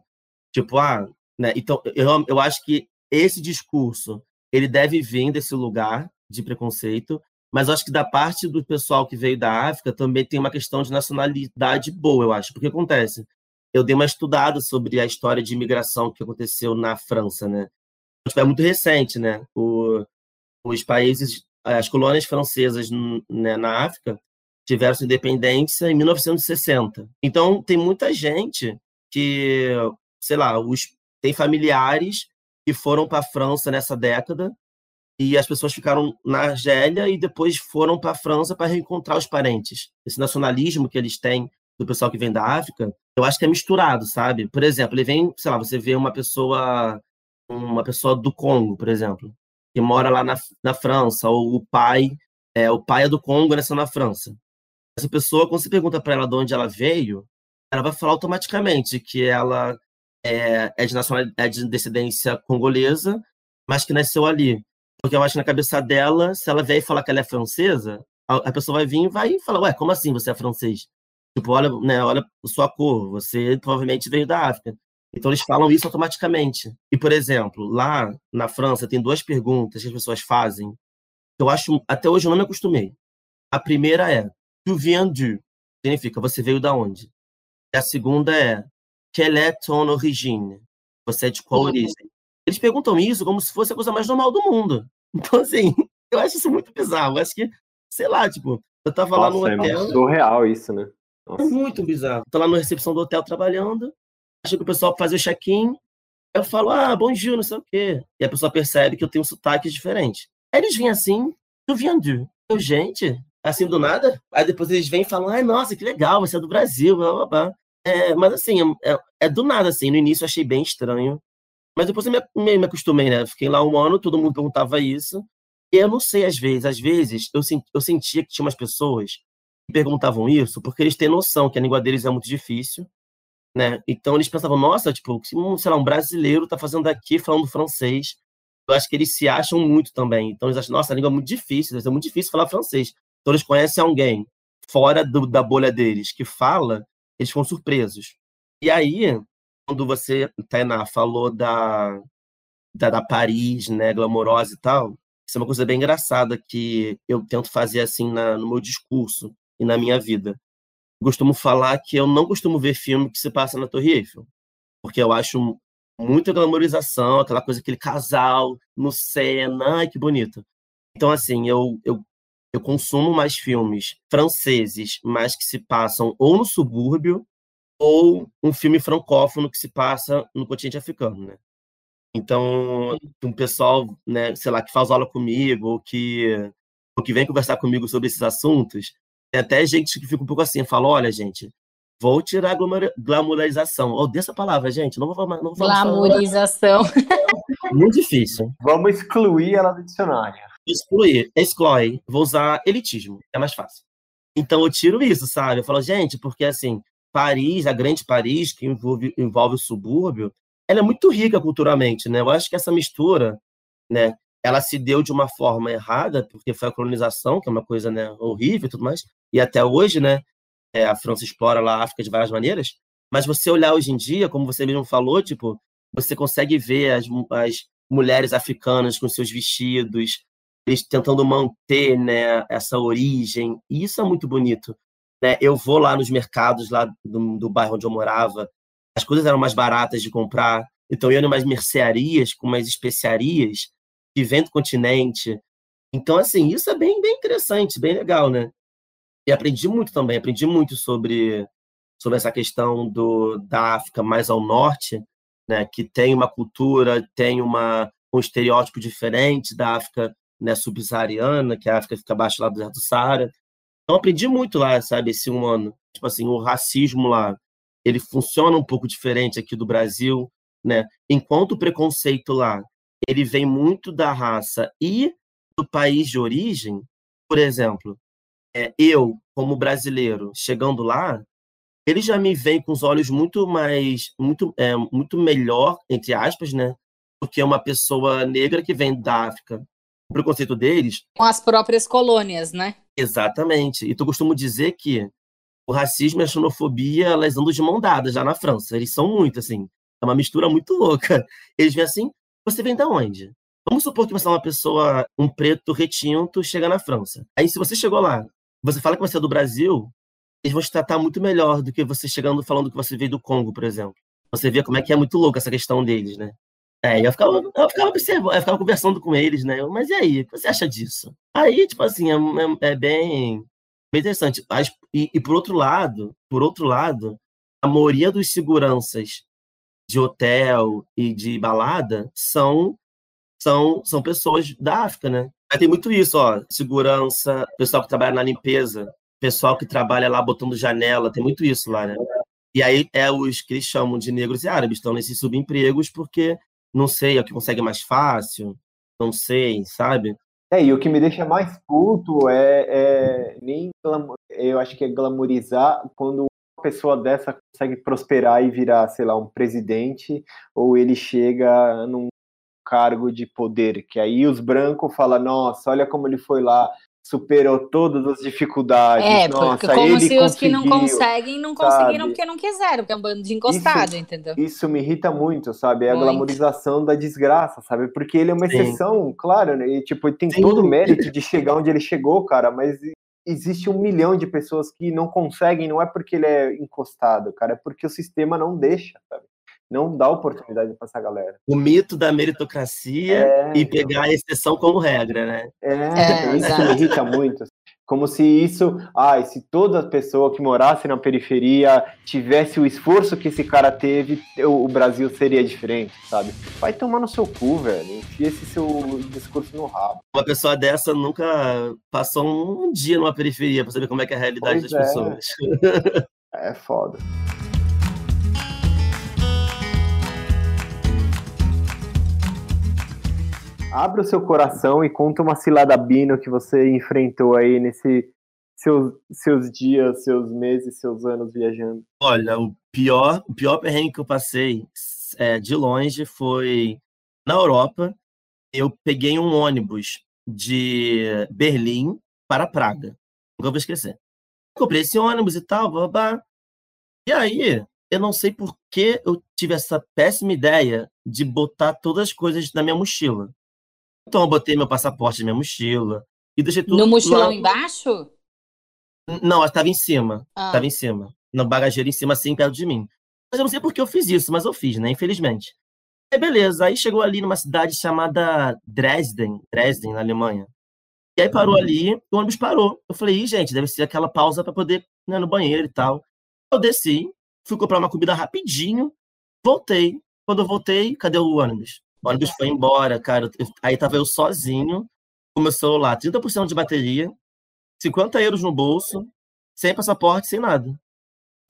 tipo, ah, né? Então, eu, eu acho que esse discurso ele deve vir desse lugar de preconceito, mas acho que da parte do pessoal que veio da África também tem uma questão de nacionalidade boa, eu acho. Porque acontece? Eu dei uma estudada sobre a história de imigração que aconteceu na França, né? Tipo, é muito recente, né? O, os países, as colônias francesas né, na África tiveram sua independência em 1960. Então, tem muita gente que, sei lá, os, tem familiares que foram para a França nessa década e as pessoas ficaram na Argélia e depois foram para a França para reencontrar os parentes. Esse nacionalismo que eles têm do pessoal que vem da África, eu acho que é misturado, sabe? Por exemplo, ele vem, sei lá, você vê uma pessoa uma pessoa do Congo, por exemplo, que mora lá na, na França, ou o pai, é, o pai é do Congo, nasceu na França. Essa pessoa, quando você pergunta para ela de onde ela veio, ela vai falar automaticamente que ela é, é de nacionalidade, é de descendência congolesa, mas que nasceu ali. Porque eu acho que na cabeça dela, se ela vier e falar que ela é francesa, a, a pessoa vai vir e vai falar, ué, como assim você é francês? Tipo, olha, né, olha sua cor, você provavelmente veio da África. Então eles falam isso automaticamente. E, por exemplo, lá na França tem duas perguntas que as pessoas fazem eu acho, até hoje eu não me acostumei. A primeira é, tu viens du? Significa, você veio da onde? E a segunda é, quelle est ton origine? Você é de qual uhum. origem? Eles perguntam isso como se fosse a coisa mais normal do mundo. Então, assim, eu acho isso muito bizarro. Eu acho que, sei lá, tipo, eu tava Nossa, lá no hotel.
É surreal isso, né?
Nossa. É muito bizarro. Tô lá na recepção do hotel trabalhando, acho que o pessoal faz o check-in, eu falo, ah, bom dia, não sei o quê. E a pessoa percebe que eu tenho um sotaque diferente. Aí eles vêm assim, tu viens Eu, gente, assim do nada. Aí depois eles vêm e falam, ai, nossa, que legal, você é do Brasil, blá, blá, blá. É, mas assim, é, é, do nada, assim. No início eu achei bem estranho. Mas depois eu me, me, me, acostumei, né? Fiquei lá um ano, todo mundo perguntava isso. E eu não sei, às vezes, às vezes eu, eu sentia que tinha umas pessoas que perguntavam isso porque eles têm noção que a língua deles é muito difícil, né? Então eles pensavam, nossa, tipo, sei lá, um brasileiro tá fazendo aqui falando francês. Eu acho que eles se acham muito também. Então eles acham, nossa, a língua é muito difícil, é muito difícil falar francês. Então eles conhecem alguém fora do, da bolha deles que fala, eles ficam surpresos. E aí, quando você, Tainá, falou da, da, da Paris, né, glamourosa e tal, isso é uma coisa bem engraçada que eu tento fazer assim na, no meu discurso e na minha vida. Eu costumo falar que eu não costumo ver filme que se passa na Torre Eiffel, porque eu acho muita glamorização, aquela coisa, aquele casal no cena, ai que bonito. Então, assim, eu, eu eu consumo mais filmes franceses, mas que se passam ou no subúrbio ou um filme francófono que se passa no continente africano, né? Então, um pessoal, né, sei lá, que faz aula comigo ou que, ou que vem conversar comigo sobre esses assuntos, tem até gente que fica um pouco assim, fala, olha, gente, vou tirar a glamorização. Ou dessa palavra, gente, não vou, não vou
Glamorização.
Muito difícil.
Vamos excluir ela do dicionário
excluir, exclui, vou usar elitismo, é mais fácil. Então eu tiro isso, sabe? Eu falo, gente, porque assim, Paris, a grande Paris, que envolve, envolve o subúrbio, ela é muito rica culturalmente, né? Eu acho que essa mistura, né, ela se deu de uma forma errada, porque foi a colonização, que é uma coisa né, horrível e tudo mais, e até hoje, né, é, a França explora lá a África de várias maneiras, mas você olhar hoje em dia, como você mesmo falou, tipo, você consegue ver as, as mulheres africanas com seus vestidos, eles tentando manter né, essa origem, e isso é muito bonito. Né? Eu vou lá nos mercados lá do, do bairro onde eu morava, as coisas eram mais baratas de comprar, então eu ia em umas mercearias com umas especiarias que vem do continente. Então, assim, isso é bem, bem interessante, bem legal, né? E aprendi muito também, aprendi muito sobre, sobre essa questão do, da África mais ao norte, né? que tem uma cultura, tem uma, um estereótipo diferente da África né, subsaariana, que a África fica abaixo lá do deserto do Saara. Então aprendi muito lá, sabe, esse um ano. Tipo assim, o racismo lá, ele funciona um pouco diferente aqui do Brasil, né? Enquanto o preconceito lá, ele vem muito da raça e do país de origem. Por exemplo, é, eu, como brasileiro, chegando lá, ele já me vem com os olhos muito mais, muito, é, muito melhor, entre aspas, né? Do que uma pessoa negra que vem da África preconceito deles.
Com as próprias colônias, né?
Exatamente. E tu costumo dizer que o racismo e a xenofobia, elas andam de mão dada já na França. Eles são muito, assim. É uma mistura muito louca. Eles vêm assim, você vem de onde? Vamos supor que você é uma pessoa, um preto retinto, chega na França. Aí, se você chegou lá, você fala que você é do Brasil, eles vão te tratar muito melhor do que você chegando falando que você veio do Congo, por exemplo. Você vê como é que é muito louco essa questão deles, né? É, eu ficava, eu ficava observando, eu ficava conversando com eles, né? Eu, Mas e aí, o que você acha disso? Aí, tipo assim, é, é, é bem, bem interessante. As, e, e por outro lado, por outro lado, a maioria dos seguranças de hotel e de balada são são, são pessoas da África, né? Aí tem muito isso, ó, segurança, pessoal que trabalha na limpeza, pessoal que trabalha lá botando janela, tem muito isso lá, né? E aí é os que eles chamam de negros e árabes, estão nesses subempregos porque, não sei, é o que consegue mais fácil, não sei, sabe?
É, e o que me deixa mais puto é, é nem eu acho que é glamorizar quando uma pessoa dessa consegue prosperar e virar, sei lá, um presidente, ou ele chega num cargo de poder, que aí os brancos falam, nossa, olha como ele foi lá, superou todas as dificuldades.
É,
nossa,
porque como se os que não conseguem, não conseguiram sabe? porque não quiseram, porque é um bando de encostado,
isso,
entendeu?
Isso me irrita muito, sabe? É a glamorização da desgraça, sabe? Porque ele é uma exceção, Sim. claro, né? E, tipo, ele tem Sim. todo o mérito de chegar onde ele chegou, cara, mas existe um milhão de pessoas que não conseguem, não é porque ele é encostado, cara, é porque o sistema não deixa, sabe? Não dá oportunidade para essa galera.
O mito da meritocracia é, e pegar a exceção como regra, né?
É, é isso me irrita muito. Como se isso, ai, se toda pessoa que morasse na periferia tivesse o esforço que esse cara teve, o Brasil seria diferente, sabe? Vai tomar no seu cu, velho. Enfia esse seu discurso no rabo.
Uma pessoa dessa nunca passou um dia numa periferia para saber como é que é a realidade pois das é. pessoas.
É foda. Abra o seu coração e conta uma cilada bino que você enfrentou aí nesse seus, seus dias, seus meses, seus anos viajando.
Olha, o pior, o pior perrengue que eu passei é, de longe foi na Europa. Eu peguei um ônibus de Berlim para Praga. Nunca vou esquecer. Comprei esse ônibus e tal, babá. E aí, eu não sei por que eu tive essa péssima ideia de botar todas as coisas na minha mochila. Então eu botei meu passaporte na minha mochila e deixei tudo.
No mochilão lá. embaixo?
Não, estava em cima. Estava ah. em cima. No bagageiro em cima, assim, perto de mim. Mas eu não sei por que eu fiz isso, mas eu fiz, né? Infelizmente. Aí beleza, aí chegou ali numa cidade chamada Dresden, Dresden, na Alemanha. E aí parou uhum. ali, o ônibus parou. Eu falei, gente, deve ser aquela pausa para poder ir né, no banheiro e tal. Eu desci, fui comprar uma comida rapidinho, voltei. Quando eu voltei, cadê o ônibus? O ônibus foi embora, cara. Aí tava eu sozinho, com meu celular, 30% de bateria, 50 euros no bolso, sem passaporte, sem nada.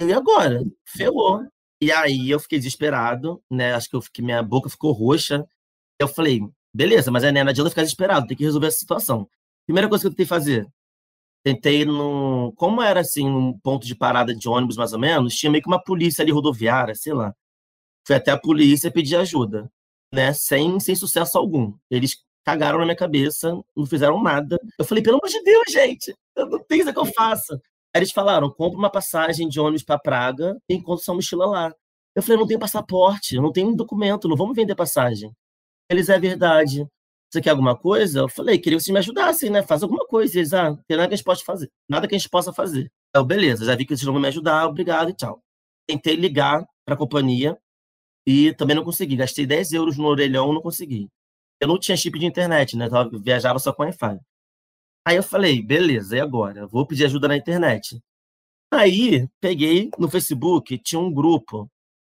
E agora? Ferrou. E aí eu fiquei desesperado, né? Acho que eu minha boca ficou roxa. Eu falei, beleza, mas é, né, não adianta ficar desesperado, tem que resolver essa situação. Primeira coisa que eu tentei fazer, tentei no. Como era assim, um ponto de parada de ônibus, mais ou menos, tinha meio que uma polícia ali rodoviária, sei lá. Fui até a polícia pedir ajuda né, sem, sem sucesso algum. Eles cagaram na minha cabeça, não fizeram nada. Eu falei, pelo amor de Deus, gente, eu não tenho isso que eu faça. Aí eles falaram, compra uma passagem de ônibus para Praga e encontra sua mochila lá. Eu falei, não tenho passaporte, eu não tenho documento, não vamos vender passagem. Eles, é verdade. Você quer alguma coisa? Eu falei, queria que vocês me ajudassem, né? Faz alguma coisa. Eles, ah, tem nada que a gente possa fazer. Nada que a gente possa fazer. Eu, beleza, já vi que vocês vão me ajudar, obrigado e tchau. Tentei ligar para a companhia, e também não consegui. Gastei 10 euros no orelhão, não consegui. Eu não tinha chip de internet, né? Eu viajava só com Wi-Fi. Aí eu falei, beleza, e agora? Vou pedir ajuda na internet. Aí peguei no Facebook, tinha um grupo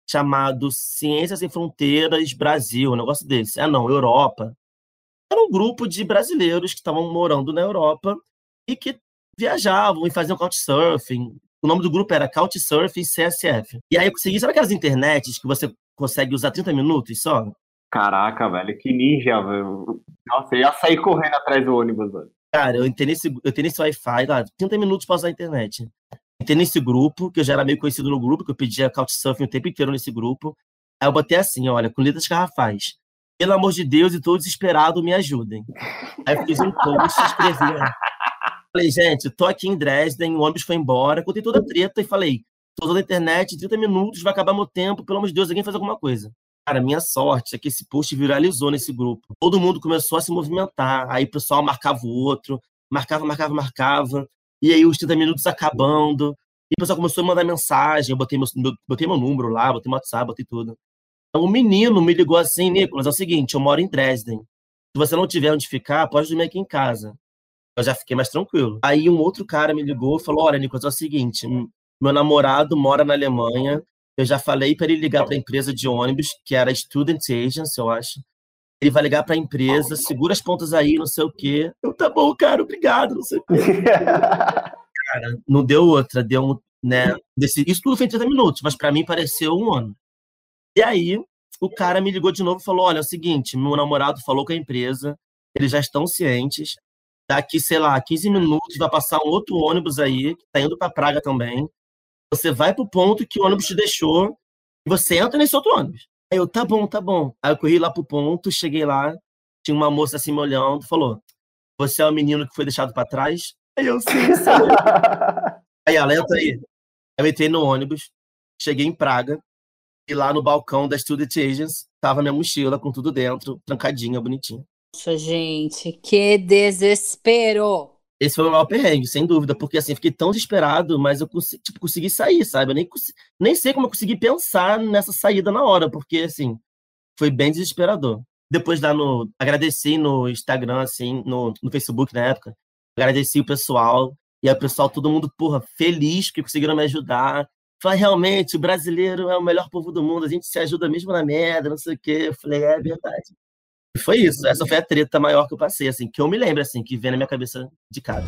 chamado Ciências Sem Fronteiras Brasil, um negócio desse. Ah, não, Europa. Era um grupo de brasileiros que estavam morando na Europa e que viajavam e faziam couchsurfing. O nome do grupo era Couchsurfing CSF. E aí eu consegui, sabe aquelas internets que você consegue usar 30 minutos só?
Caraca, velho, que ninja, velho. Nossa, eu ia sair correndo atrás do ônibus, velho.
Cara, eu entrei nesse, eu tenho nesse Wi-Fi, lá, 30 minutos pra usar a internet. Entrei nesse grupo, que eu já era meio conhecido no grupo, que eu pedia Couchsurfing o tempo inteiro nesse grupo. Aí eu botei assim, olha, com letras garrafais. Pelo amor de Deus, e tô desesperado, me ajudem. Aí eu fiz um post, escrevi, Falei, gente, tô aqui em Dresden, o ônibus foi embora, contei toda a treta e falei, tô usando a internet, 30 minutos, vai acabar meu tempo, pelo amor de Deus, alguém faz alguma coisa. Cara, minha sorte é que esse post viralizou nesse grupo. Todo mundo começou a se movimentar. Aí o pessoal marcava o outro, marcava, marcava, marcava. E aí os 30 minutos acabando. E o pessoal começou a mandar mensagem. Eu botei meu, botei meu número lá, botei meu WhatsApp, botei tudo. Então, o menino me ligou assim, Nicolas, é o seguinte, eu moro em Dresden. Se você não tiver onde ficar, pode dormir aqui em casa. Eu já fiquei mais tranquilo. Aí um outro cara me ligou e falou, olha, Nicolas, é o seguinte, meu namorado mora na Alemanha, eu já falei para ele ligar para a empresa de ônibus, que era Student Agency, eu acho. Ele vai ligar para a empresa, segura as pontas aí, não sei o quê. Eu, tá bom, cara, obrigado, não sei o quê. cara, não deu outra, deu um, né? Desse, isso tudo foi em 30 minutos, mas para mim pareceu um ano. E aí, o cara me ligou de novo e falou: olha, é o seguinte, meu namorado falou com a empresa, eles já estão cientes. Daqui, sei lá, 15 minutos vai passar um outro ônibus aí, que tá indo para Praga também. Você vai pro ponto que o ônibus te deixou e você entra nesse outro ônibus. Aí eu, tá bom, tá bom. Aí eu corri lá pro ponto, cheguei lá, tinha uma moça assim me olhando, falou: Você é o menino que foi deixado para trás? Aí eu, sim, sou Aí ela, entra aí. Eu entrei no ônibus, cheguei em Praga, e lá no balcão da Student Agents tava minha mochila com tudo dentro, trancadinha, bonitinha.
Nossa, gente, que desespero!
Esse foi o maior perrengue, sem dúvida, porque assim, fiquei tão desesperado, mas eu consegui, tipo, consegui sair, sabe? Eu nem, nem sei como eu consegui pensar nessa saída na hora, porque assim, foi bem desesperador. Depois lá no. Agradeci no Instagram, assim, no, no Facebook na época. Agradeci o pessoal. E aí o pessoal, todo mundo, porra, feliz que conseguiram me ajudar. Falei, realmente, o brasileiro é o melhor povo do mundo, a gente se ajuda mesmo na merda, não sei o quê. Eu falei, é verdade. E foi isso. Essa foi a treta maior que eu passei, assim, que eu me lembro, assim, que vem na minha cabeça de cara.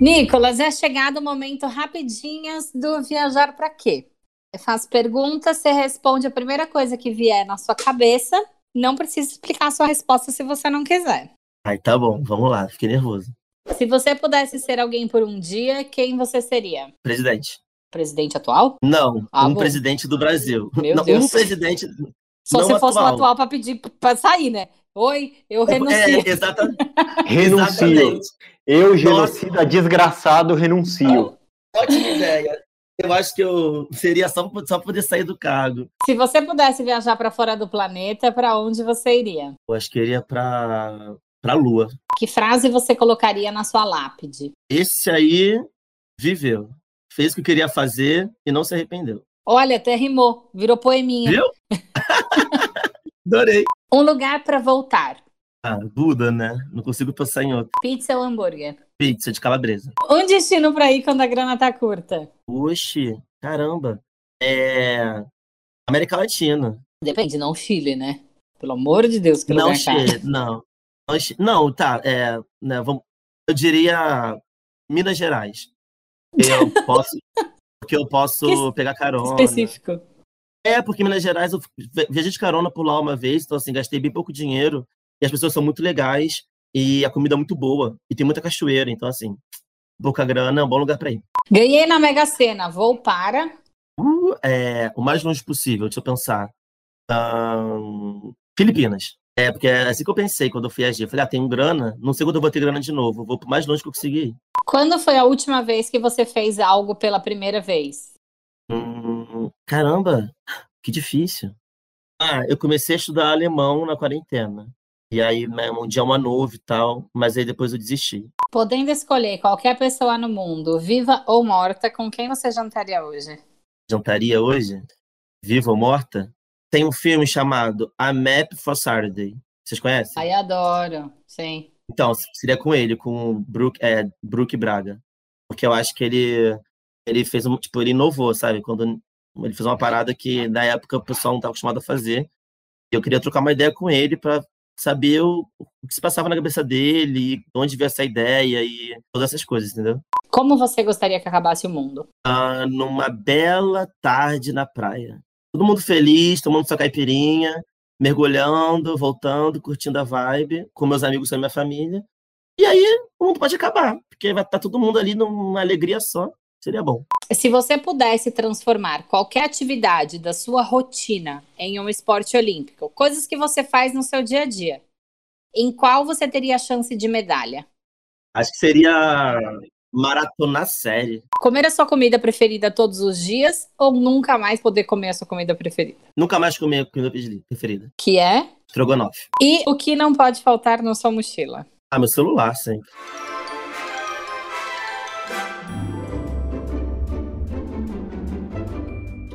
Nicolas, é chegado o momento rapidinhas do viajar para quê? Eu faço perguntas, você responde a primeira coisa que vier na sua cabeça. Não precisa explicar a sua resposta se você não quiser.
Ai, tá bom, vamos lá, fiquei nervoso.
Se você pudesse ser alguém por um dia, quem você seria?
Presidente.
Presidente atual?
Não, ah, um bom. presidente do Brasil.
Meu
não,
Deus.
Um presidente.
Só se fosse atual. um atual para pedir para sair, né? Oi, eu renuncio.
É, exatamente.
renuncio. Eu, genocida Nossa. desgraçado, renuncio.
Ótima ideia. Eu acho que eu seria só só poder sair do cargo.
Se você pudesse viajar para fora do planeta, para onde você iria?
Eu acho que eu iria para para a Lua.
Que frase você colocaria na sua lápide?
Esse aí viveu. Fez o que queria fazer e não se arrependeu.
Olha, até rimou. Virou poeminha.
Viu? Adorei.
Um lugar para voltar.
Ah, Buda, né? Não consigo pensar em outro.
Pizza ou hambúrguer?
Pizza de calabresa.
Um destino para ir quando a grana tá curta?
Oxi, caramba. É. América Latina.
Depende, não Chile, né? Pelo amor de Deus, que
não
lugar
Chile, não. Não, tá. É, né, vamos, eu diria Minas Gerais. Eu posso, porque eu posso que pegar carona.
Específico.
É, porque Minas Gerais eu viajei de carona por lá uma vez, então assim, gastei bem pouco dinheiro. E as pessoas são muito legais e a comida é muito boa. E tem muita cachoeira, então assim, pouca grana é um bom lugar para ir.
Ganhei na Mega Sena, vou para.
Uh, é, o mais longe possível, deixa eu pensar. Um, Filipinas. É, porque é assim que eu pensei quando eu fui agir. Eu falei, ah, tenho grana, não sei quando eu vou ter grana de novo, vou pro mais longe que eu conseguir ir.
Quando foi a última vez que você fez algo pela primeira vez?
Hum, caramba, que difícil. Ah, eu comecei a estudar alemão na quarentena. E aí, né, um idioma novo e tal, mas aí depois eu desisti.
Podendo escolher qualquer pessoa no mundo, viva ou morta, com quem você jantaria hoje?
Jantaria hoje? Viva ou morta? Tem um filme chamado A Map for Saturday. Vocês conhecem?
Ai, adoro. Sim.
Então, seria com ele, com o Brook, é, Brook Braga. Porque eu acho que ele, ele fez um. Tipo, ele inovou, sabe? Quando ele fez uma parada que na época o pessoal não estava acostumado a fazer. Eu queria trocar uma ideia com ele para saber o, o, que se passava na cabeça dele, onde veio essa ideia e todas essas coisas, entendeu?
Como você gostaria que acabasse o mundo?
Ah, numa bela tarde na praia todo mundo feliz, tomando sua caipirinha, mergulhando, voltando, curtindo a vibe, com meus amigos e minha família. E aí o mundo pode acabar, porque vai estar tá todo mundo ali numa alegria só, seria bom.
Se você pudesse transformar qualquer atividade da sua rotina em um esporte olímpico, coisas que você faz no seu dia a dia, em qual você teria a chance de medalha?
Acho que seria maratona série.
Comer a sua comida preferida todos os dias ou nunca mais poder comer a sua comida preferida?
Nunca mais comer a comida preferida.
Que é?
Strogonoff.
E o que não pode faltar na sua mochila?
Ah, meu celular, sempre.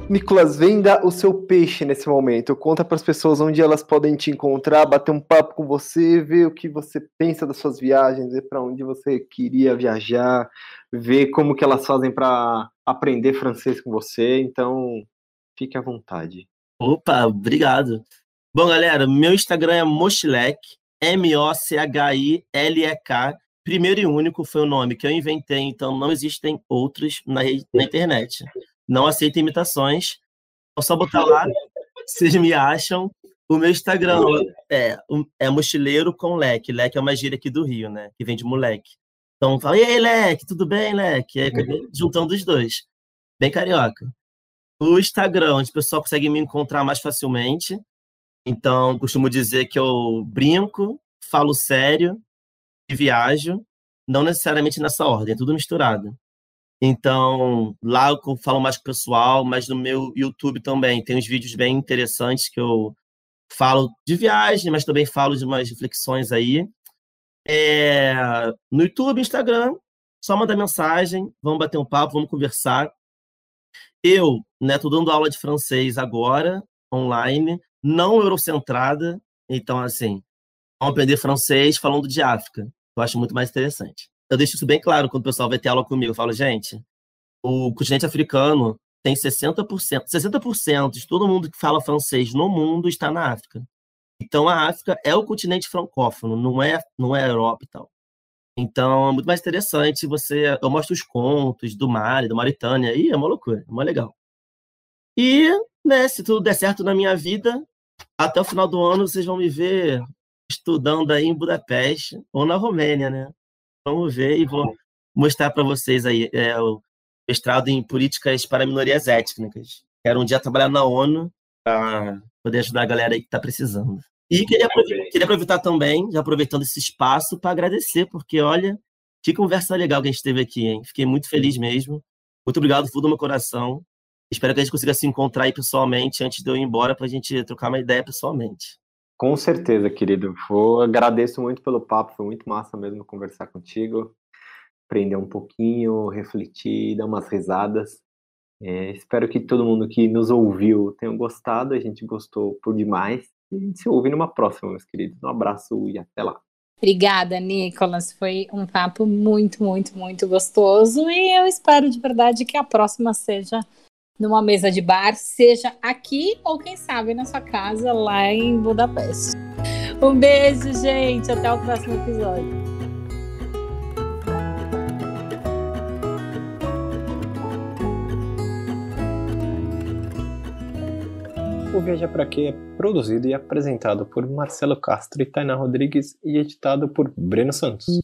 Nicolas, venda o seu peixe nesse momento. Conta para as pessoas onde elas podem te encontrar, bater um papo com você, ver o que você pensa das suas viagens, ver para onde você queria viajar, ver como que elas fazem para aprender francês com você. Então, fique à vontade.
Opa, obrigado. Bom, galera, meu Instagram é Mochilek, M-O-C-H-I-L-E-K. Primeiro e único foi o nome que eu inventei, então não existem outros na, na internet não aceita imitações. É só botar lá, vocês me acham. O meu Instagram é, é mochileiro com leque. Leque é uma gíria aqui do Rio, né? Que vem de moleque. Então fala, e aí, leque, tudo bem, leque? Aí juntando os dois. Bem carioca. O Instagram, onde o pessoal consegue me encontrar mais facilmente. Então, costumo dizer que eu brinco, falo sério e viajo. Não necessariamente nessa ordem, é tudo misturado. Então, lá eu falo mais com o pessoal, mas no meu YouTube também tem uns vídeos bem interessantes que eu falo de viagem, mas também falo de umas reflexões aí. É, no YouTube, Instagram, só mandar mensagem, vamos bater um papo, vamos conversar. Eu, né, tô dando aula de francês agora, online, não eurocentrada, então, assim, vamos aprender francês falando de África. Eu acho muito mais interessante eu deixo isso bem claro quando o pessoal vai ter aula comigo. Eu falo, gente, o continente africano tem 60%, 60% de todo mundo que fala francês no mundo está na África. Então a África é o continente francófono, não é, não é a Europa e tal. Então é muito mais interessante você. Eu mostro os contos do Mali, da Mauritânia, e é uma loucura, é uma legal. E, né, se tudo der certo na minha vida, até o final do ano vocês vão me ver estudando aí em Budapeste ou na Romênia, né? Vamos ver e vou mostrar para vocês aí é, o mestrado em políticas para minorias étnicas. Quero um dia trabalhar na ONU para poder ajudar a galera aí que está precisando. E queria aproveitar, queria aproveitar também, já aproveitando esse espaço, para agradecer, porque olha, que conversa legal que a gente teve aqui, hein? Fiquei muito feliz mesmo. Muito obrigado, fundo do meu coração. Espero que a gente consiga se encontrar aí pessoalmente antes de eu ir embora para a gente trocar uma ideia pessoalmente.
Com certeza, querido. Vou, agradeço muito pelo papo, foi muito massa mesmo conversar contigo, aprender um pouquinho, refletir, dar umas risadas. É, espero que todo mundo que nos ouviu tenha gostado, a gente gostou por demais. E a gente se ouve numa próxima, meus queridos. Um abraço e até lá.
Obrigada, Nicolas. Foi um papo muito, muito, muito gostoso e eu espero de verdade que a próxima seja numa mesa de bar, seja aqui ou quem sabe na sua casa lá em Budapeste. Um beijo, gente. Até o próximo episódio.
O Viaja Pra Quê é produzido e apresentado por Marcelo Castro e Tainá Rodrigues e editado por Breno Santos.